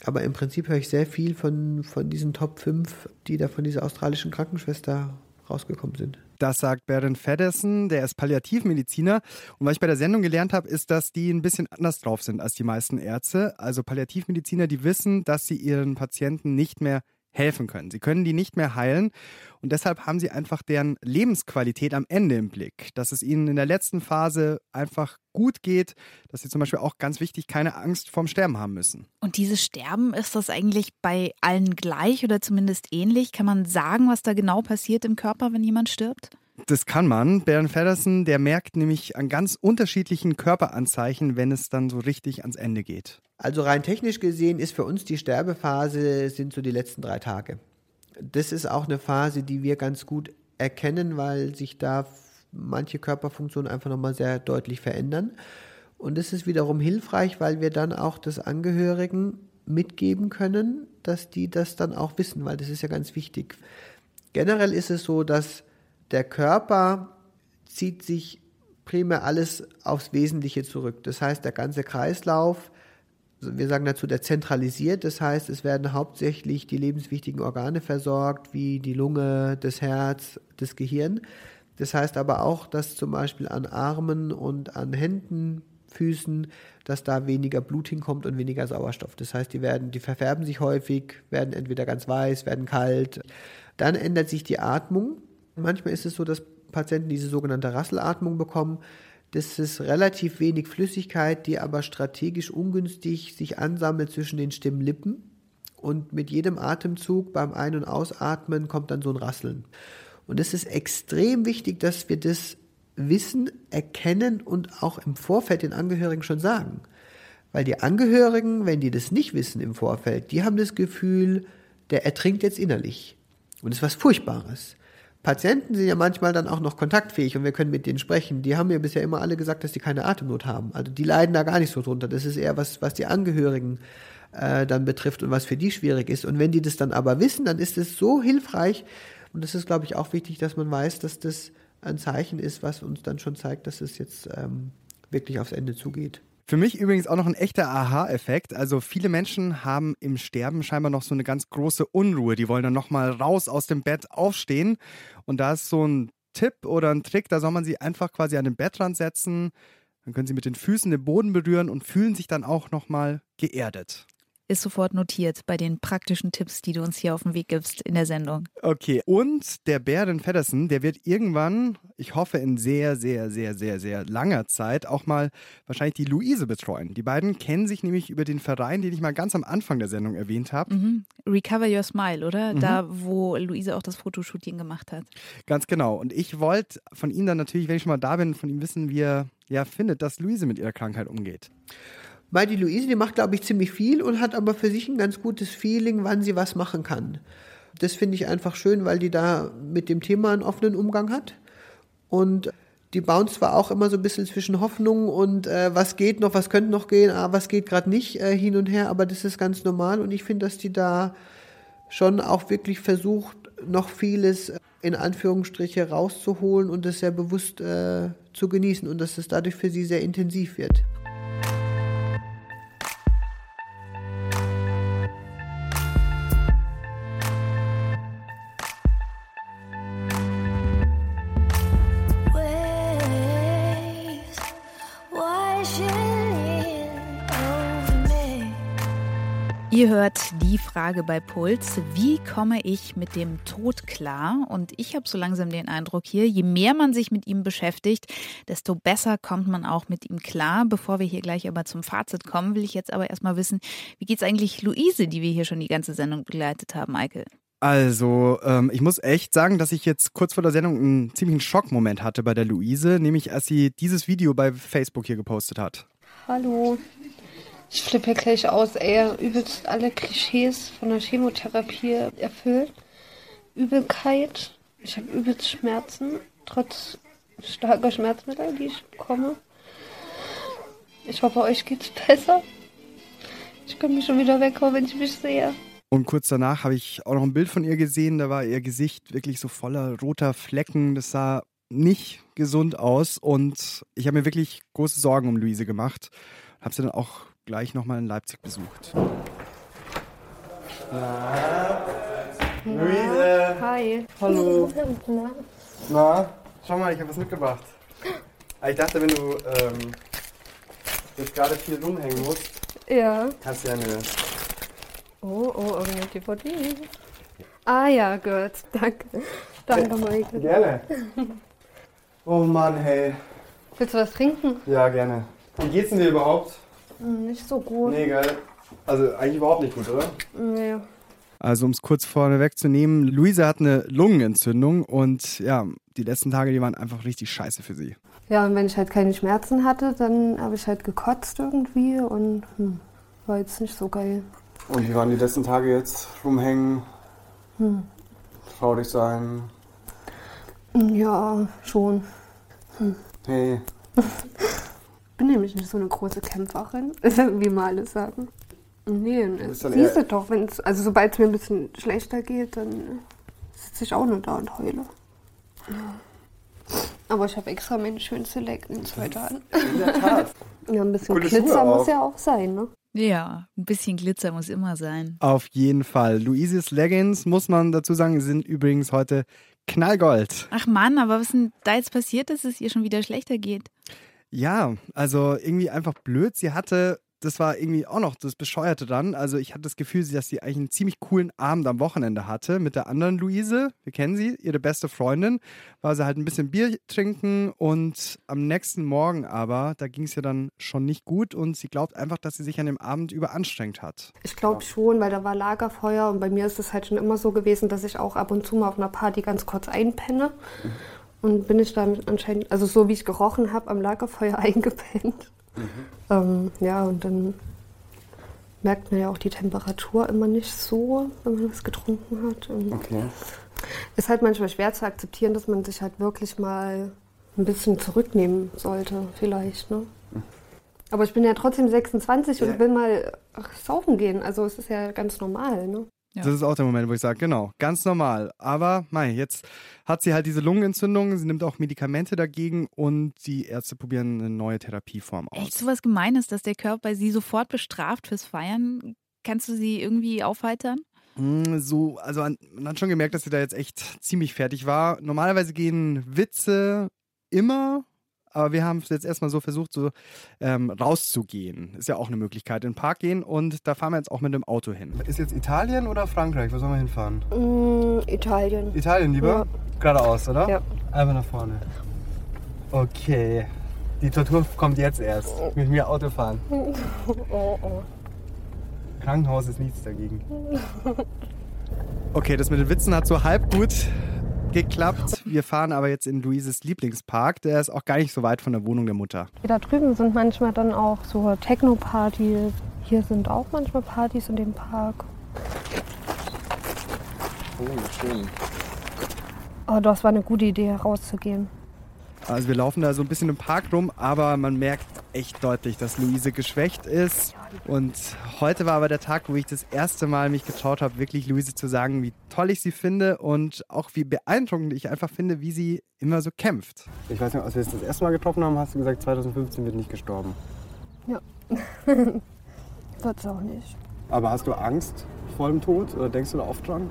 Aber im Prinzip höre ich sehr viel von, von diesen Top 5, die da von dieser australischen Krankenschwester rausgekommen sind. Das sagt Berend Feddersen, der ist Palliativmediziner. Und was ich bei der Sendung gelernt habe, ist, dass die ein bisschen anders drauf sind als die meisten Ärzte. Also Palliativmediziner, die wissen, dass sie ihren Patienten nicht mehr helfen können. Sie können die nicht mehr heilen und deshalb haben sie einfach deren Lebensqualität am Ende im Blick, dass es ihnen in der letzten Phase einfach gut geht, dass sie zum Beispiel auch ganz wichtig keine Angst vorm Sterben haben müssen. Und dieses Sterben, ist das eigentlich bei allen gleich oder zumindest ähnlich? Kann man sagen, was da genau passiert im Körper, wenn jemand stirbt? Das kann man. Bernd Feddersen, der merkt nämlich an ganz unterschiedlichen Körperanzeichen, wenn es dann so richtig ans Ende geht. Also rein technisch gesehen ist für uns die Sterbephase sind so die letzten drei Tage. Das ist auch eine Phase, die wir ganz gut erkennen, weil sich da manche Körperfunktionen einfach nochmal sehr deutlich verändern. Und das ist wiederum hilfreich, weil wir dann auch das Angehörigen mitgeben können, dass die das dann auch wissen, weil das ist ja ganz wichtig. Generell ist es so, dass der Körper zieht sich primär alles aufs Wesentliche zurück. Das heißt, der ganze Kreislauf, wir sagen dazu, der zentralisiert. Das heißt, es werden hauptsächlich die lebenswichtigen Organe versorgt, wie die Lunge, das Herz, das Gehirn. Das heißt aber auch, dass zum Beispiel an Armen und an Händen, Füßen, dass da weniger Blut hinkommt und weniger Sauerstoff. Das heißt, die werden, die verfärben sich häufig, werden entweder ganz weiß, werden kalt. Dann ändert sich die Atmung. Manchmal ist es so, dass Patienten diese sogenannte Rasselatmung bekommen. Das ist relativ wenig Flüssigkeit, die aber strategisch ungünstig sich ansammelt zwischen den Stimmlippen. Und mit jedem Atemzug beim Ein- und Ausatmen kommt dann so ein Rasseln. Und es ist extrem wichtig, dass wir das wissen, erkennen und auch im Vorfeld den Angehörigen schon sagen. Weil die Angehörigen, wenn die das nicht wissen im Vorfeld, die haben das Gefühl, der ertrinkt jetzt innerlich. Und das ist was Furchtbares. Patienten sind ja manchmal dann auch noch kontaktfähig und wir können mit denen sprechen. Die haben mir bisher immer alle gesagt, dass die keine Atemnot haben. Also die leiden da gar nicht so drunter. Das ist eher was, was die Angehörigen äh, dann betrifft und was für die schwierig ist. Und wenn die das dann aber wissen, dann ist es so hilfreich. Und das ist, glaube ich, auch wichtig, dass man weiß, dass das ein Zeichen ist, was uns dann schon zeigt, dass es jetzt ähm, wirklich aufs Ende zugeht. Für mich übrigens auch noch ein echter Aha-Effekt. Also viele Menschen haben im Sterben scheinbar noch so eine ganz große Unruhe. Die wollen dann nochmal raus aus dem Bett aufstehen. Und da ist so ein Tipp oder ein Trick, da soll man sie einfach quasi an den Bettrand setzen. Dann können sie mit den Füßen den Boden berühren und fühlen sich dann auch nochmal geerdet ist sofort notiert bei den praktischen Tipps, die du uns hier auf den Weg gibst in der Sendung. Okay, und der Baron Feddersen, der wird irgendwann, ich hoffe in sehr, sehr, sehr, sehr, sehr langer Zeit, auch mal wahrscheinlich die Luise betreuen. Die beiden kennen sich nämlich über den Verein, den ich mal ganz am Anfang der Sendung erwähnt habe. Mhm. Recover Your Smile, oder? Mhm. Da, wo Luise auch das Fotoshooting gemacht hat. Ganz genau. Und ich wollte von ihm dann natürlich, wenn ich schon mal da bin, von ihm wissen, wie er ja findet, dass Luise mit ihrer Krankheit umgeht. Weil die Luise, die macht, glaube ich, ziemlich viel und hat aber für sich ein ganz gutes Feeling, wann sie was machen kann. Das finde ich einfach schön, weil die da mit dem Thema einen offenen Umgang hat. Und die bauen zwar auch immer so ein bisschen zwischen Hoffnung und äh, was geht noch, was könnte noch gehen, ah, was geht gerade nicht äh, hin und her, aber das ist ganz normal und ich finde, dass die da schon auch wirklich versucht, noch vieles in Anführungsstriche rauszuholen und das sehr bewusst äh, zu genießen und dass es dadurch für sie sehr intensiv wird. Ihr hört die Frage bei Puls, wie komme ich mit dem Tod klar? Und ich habe so langsam den Eindruck hier, je mehr man sich mit ihm beschäftigt, desto besser kommt man auch mit ihm klar. Bevor wir hier gleich aber zum Fazit kommen, will ich jetzt aber erstmal wissen, wie geht es eigentlich Luise, die wir hier schon die ganze Sendung begleitet haben, Michael? Also, ähm, ich muss echt sagen, dass ich jetzt kurz vor der Sendung einen ziemlichen Schockmoment hatte bei der Luise, nämlich als sie dieses Video bei Facebook hier gepostet hat. Hallo, ich flippe gleich aus, ey. Übelst alle Klischees von der Chemotherapie erfüllt. Übelkeit. Ich habe übelst Schmerzen, trotz starker Schmerzmittel, die ich bekomme. Ich hoffe, euch geht's besser. Ich kann mich schon wieder weghauen, wenn ich mich sehe. Und kurz danach habe ich auch noch ein Bild von ihr gesehen. Da war ihr Gesicht wirklich so voller roter Flecken. Das sah nicht gesund aus. Und ich habe mir wirklich große Sorgen um Luise gemacht. Habe sie dann auch gleich nochmal in Leipzig besucht. Na, Luise. Hi. Hallo. Na, schau mal, ich habe was mitgebracht. Ah, Ich dachte, wenn du ähm, jetzt gerade viel rumhängen musst, Ja. kannst du ja eine. Oh, oh, irgendeine DVD. Ah ja, gut. Danke. Danke, Michael. Gerne. Oh Mann, hey. Willst du was trinken? Ja, gerne. Wie geht's denn dir überhaupt? Hm, Nicht so gut. Nee, geil. Also eigentlich überhaupt nicht gut, oder? Nee. Also um es kurz vorneweg zu nehmen, Luise hat eine Lungenentzündung und ja, die letzten Tage, die waren einfach richtig scheiße für sie. Ja, und wenn ich halt keine Schmerzen hatte, dann habe ich halt gekotzt irgendwie und hm, war jetzt nicht so geil. Und wie waren die letzten Tage jetzt? Rumhängen, Hm. traurig sein. Ja, schon. Hm. Hey, bin nämlich nicht so eine große Kämpferin, wie mal alle sagen. Nee, siehst du doch, wenn's, also sobald es mir ein bisschen schlechter geht, dann sitze ich auch nur da und heule. Ja. Aber ich habe extra meine schönste Leggings heute an. in der Tat. Ja, ein bisschen Coole Glitzer muss ja auch sein, ne? Ja, ein bisschen Glitzer muss immer sein. Auf jeden Fall. Luises Leggings, muss man dazu sagen, sind übrigens heute knallgold. Ach Mann, aber was ist denn da jetzt passiert, dass es ihr schon wieder schlechter geht? Ja, also irgendwie einfach blöd. Sie hatte, das war irgendwie auch noch das Bescheuerte dann. Also ich hatte das Gefühl, dass sie eigentlich einen ziemlich coolen Abend am Wochenende hatte mit der anderen Luise. Wir kennen sie, ihre beste Freundin. War sie halt ein bisschen Bier trinken und am nächsten Morgen aber, da ging es ihr dann schon nicht gut und sie glaubt einfach, dass sie sich an dem Abend überanstrengt hat. Ich glaube schon, weil da war Lagerfeuer und bei mir ist es halt schon immer so gewesen, dass ich auch ab und zu mal auf einer Party ganz kurz einpenne. Und bin ich dann anscheinend, also so wie ich gerochen habe, am Lagerfeuer eingepennt. Ähm, ja, und dann merkt man ja auch die Temperatur immer nicht so, wenn man was getrunken hat. Und Okay. Ist halt manchmal schwer zu akzeptieren, dass man sich halt wirklich mal ein bisschen zurücknehmen sollte, vielleicht. Ne? Aber ich bin ja trotzdem 26 und will mal ach, saufen gehen. Also es ist ja ganz normal. Ne? Das ist auch der Moment, wo ich sage, genau, ganz normal. Aber mei, jetzt hat sie halt diese Lungenentzündung, sie nimmt auch Medikamente dagegen und die Ärzte probieren eine neue Therapieform aus. Echt so was Gemeines, dass der Körper sie sofort bestraft fürs Feiern. Kannst du sie irgendwie aufheitern? Mm, So, also an- man hat schon gemerkt, dass sie da jetzt echt ziemlich fertig war. Normalerweise gehen Witze immer, aber wir haben es jetzt erstmal so versucht, so ähm, rauszugehen. Ist ja auch eine Möglichkeit. In den Park gehen und da fahren wir jetzt auch mit dem Auto hin. Ist jetzt Italien oder Frankreich? Wo sollen wir hinfahren? Mm, Italien. Italien lieber? Ja. Geradeaus, oder? Ja. Einfach nach vorne. Okay. Die Tortur kommt jetzt erst. Mit mir Auto fahren. oh, oh. Krankenhaus ist nichts dagegen. Okay, das mit den Witzen hat so halb gut geklappt. Wir fahren aber jetzt in Luises Lieblingspark. Der ist auch gar nicht so weit von der Wohnung der Mutter. Da drüben sind manchmal dann auch so Techno-Partys. Hier sind auch manchmal Partys in dem Park. Oh, schön. Oh, das war eine gute Idee, rauszugehen. Also wir laufen da so ein bisschen im Park rum, aber man merkt echt deutlich, dass Luise geschwächt ist. Und heute war aber der Tag, wo ich das erste Mal mich getraut habe, wirklich Luise zu sagen, wie toll ich sie finde und auch wie beeindruckend ich einfach finde, wie sie immer so kämpft. Ich weiß nicht, als wir uns das erste Mal getroffen haben, hast du gesagt, 2015 wird nicht gestorben. Ja. Wird's auch nicht. Aber hast du Angst vor dem Tod oder denkst du da oft dran?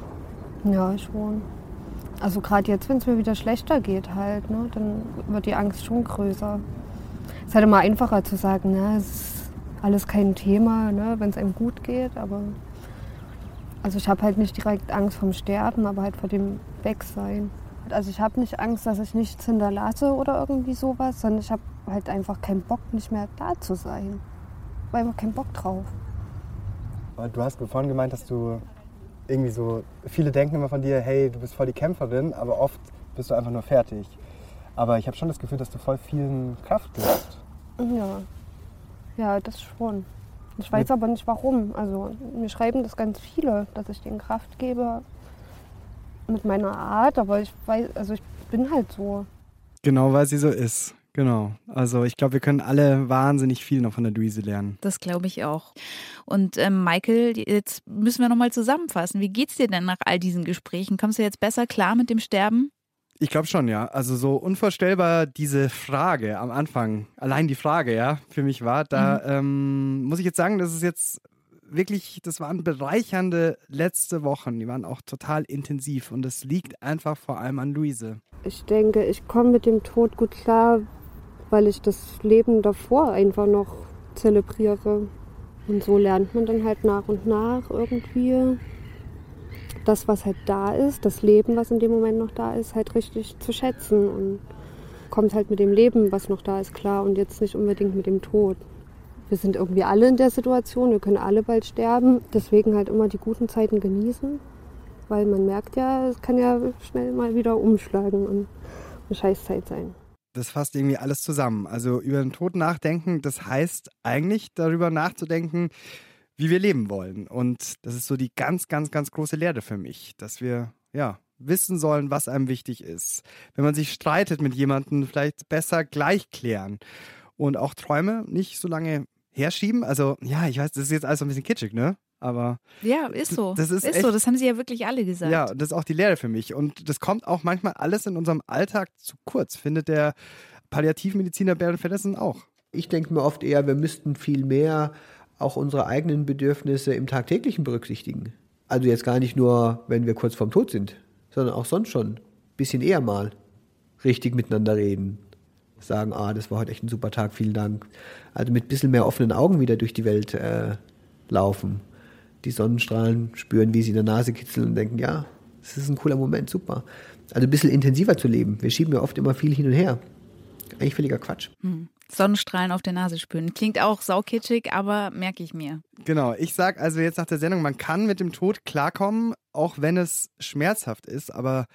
Ja, schon. Also gerade jetzt, wenn es mir wieder schlechter geht halt, ne, dann wird die Angst schon größer. Es ist halt immer einfacher zu sagen, ne, es ist alles kein Thema, ne, wenn es einem gut geht, aber also ich habe halt nicht direkt Angst vom Sterben, aber halt vor dem Wegsein. Also ich habe nicht Angst, dass ich nichts hinterlasse oder irgendwie sowas, sondern ich habe halt einfach keinen Bock, nicht mehr da zu sein. Ich habe einfach keinen Bock drauf. Du hast vorhin gemeint, dass du irgendwie so, viele denken immer von dir, hey, du bist voll die Kämpferin, aber oft bist du einfach nur fertig. Aber ich habe schon das Gefühl, dass du voll vielen Kraft gibst. Ja, ja, das schon. Ich weiß aber nicht warum. Also mir schreiben das ganz viele, dass ich denen Kraft gebe mit meiner Art, aber ich weiß, also ich bin halt so. Genau, weil sie so ist. Genau. Also ich glaube, wir können alle wahnsinnig viel noch von der Luise lernen. Das glaube ich auch. Und ähm, Michael, jetzt müssen wir nochmal zusammenfassen. Wie geht's dir denn nach all diesen Gesprächen? Kommst du jetzt besser klar mit dem Sterben? Ich glaube schon, ja. Also so unvorstellbar diese Frage am Anfang, allein die Frage, ja, für mich war, da ähm, muss ich jetzt sagen, das ist jetzt wirklich, das waren bereichernde letzte Wochen. Die waren auch total intensiv und das liegt einfach vor allem an Luise. Ich denke, ich komme mit dem Tod gut klar, weil ich das Leben davor einfach noch zelebriere. Und so lernt man dann halt nach und nach irgendwie das, was halt da ist, das Leben, was in dem Moment noch da ist, halt richtig zu schätzen und kommt halt mit dem Leben, was noch da ist, klar und jetzt nicht unbedingt mit dem Tod. Wir sind irgendwie alle in der Situation, wir können alle bald sterben, deswegen halt immer die guten Zeiten genießen, weil man merkt ja, es kann ja schnell mal wieder umschlagen und eine Scheißzeit sein. Das fasst irgendwie alles zusammen. Also über den Tod nachdenken, das heißt eigentlich darüber nachzudenken, wie wir leben wollen. Und das ist so die ganz, ganz, ganz große Lehre für mich, dass wir, ja, wissen sollen, was einem wichtig ist. Wenn man sich streitet mit jemandem, vielleicht besser gleich klären. Und auch Träume nicht so lange herschieben. Also, ja, ich weiß, das ist jetzt alles so ein bisschen kitschig, ne? Aber Ja, ist so. Das ist ist echt- so, das haben sie ja wirklich alle gesagt. ja, das ist auch die Lehre für mich. Und das kommt auch manchmal alles in unserem Alltag zu kurz, findet der Palliativmediziner Bernd Feddersen auch. Ich denke mir oft eher, wir müssten viel mehr auch unsere eigenen Bedürfnisse im Tagtäglichen berücksichtigen. Also jetzt gar nicht nur, wenn wir kurz vorm Tod sind, sondern auch sonst schon. Bisschen eher mal richtig miteinander reden. Sagen, ah, das war heute echt ein super Tag, vielen Dank. Also mit ein bisschen mehr offenen Augen wieder durch die Welt äh, laufen. Die Sonnenstrahlen spüren, wie sie in der Nase kitzeln und denken, ja, das ist ein cooler Moment, super. Also ein bisschen intensiver zu leben. Wir schieben ja oft immer viel hin und her. Eigentlich völliger Quatsch. Hm. Sonnenstrahlen auf der Nase spüren. Klingt auch saukitschig, aber merke ich mir. Genau, ich sag also jetzt nach der Sendung, man kann mit dem Tod klarkommen, auch wenn es schmerzhaft ist, aber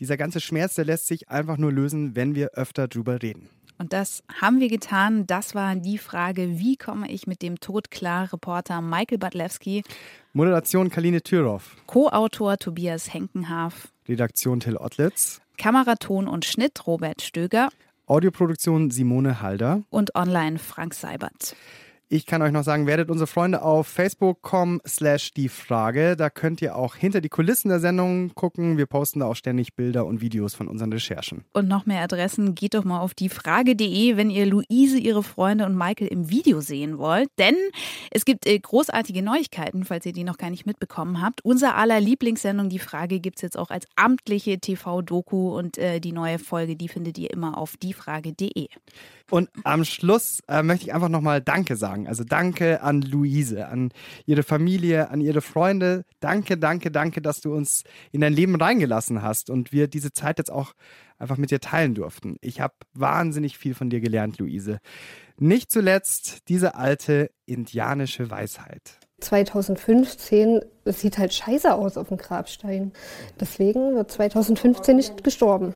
dieser ganze Schmerz, der lässt sich einfach nur lösen, wenn wir öfter drüber reden. Und das haben wir getan. Das war die Frage, wie komme ich mit dem Tod klar? Reporter Michael Badlewski, Moderation Kaline Thüroff. Co-Autor Tobias Henkenhaf. Redaktion Till Ottlitz. Kameraton und Schnitt Robert Stöger. Audioproduktion Simone Halder. Und online Frank Seibert. Ich kann euch noch sagen, werdet unsere Freunde auf facebook.com slash die Frage. Da könnt ihr auch hinter die Kulissen der Sendung gucken. Wir posten da auch ständig Bilder und Videos von unseren Recherchen. Und noch mehr Adressen, geht doch mal auf diefrage.de, wenn ihr Luise, ihre Freunde und Michael im Video sehen wollt. Denn es gibt äh, großartige Neuigkeiten, falls ihr die noch gar nicht mitbekommen habt. Unser aller Lieblingssendung, die Frage, gibt es jetzt auch als amtliche TV-Doku und äh, die neue Folge, die findet ihr immer auf diefrage.de. Und am Schluss äh, möchte ich einfach nochmal Danke sagen. Also danke an Luise, an ihre Familie, an ihre Freunde. Danke, danke, danke, dass du uns in dein Leben reingelassen hast und wir diese Zeit jetzt auch einfach mit dir teilen durften. Ich habe wahnsinnig viel von dir gelernt, Luise. Nicht zuletzt diese alte indianische Weisheit. 2015, es sieht halt scheiße aus auf dem Grabstein. Deswegen wird 2015 nicht gestorben.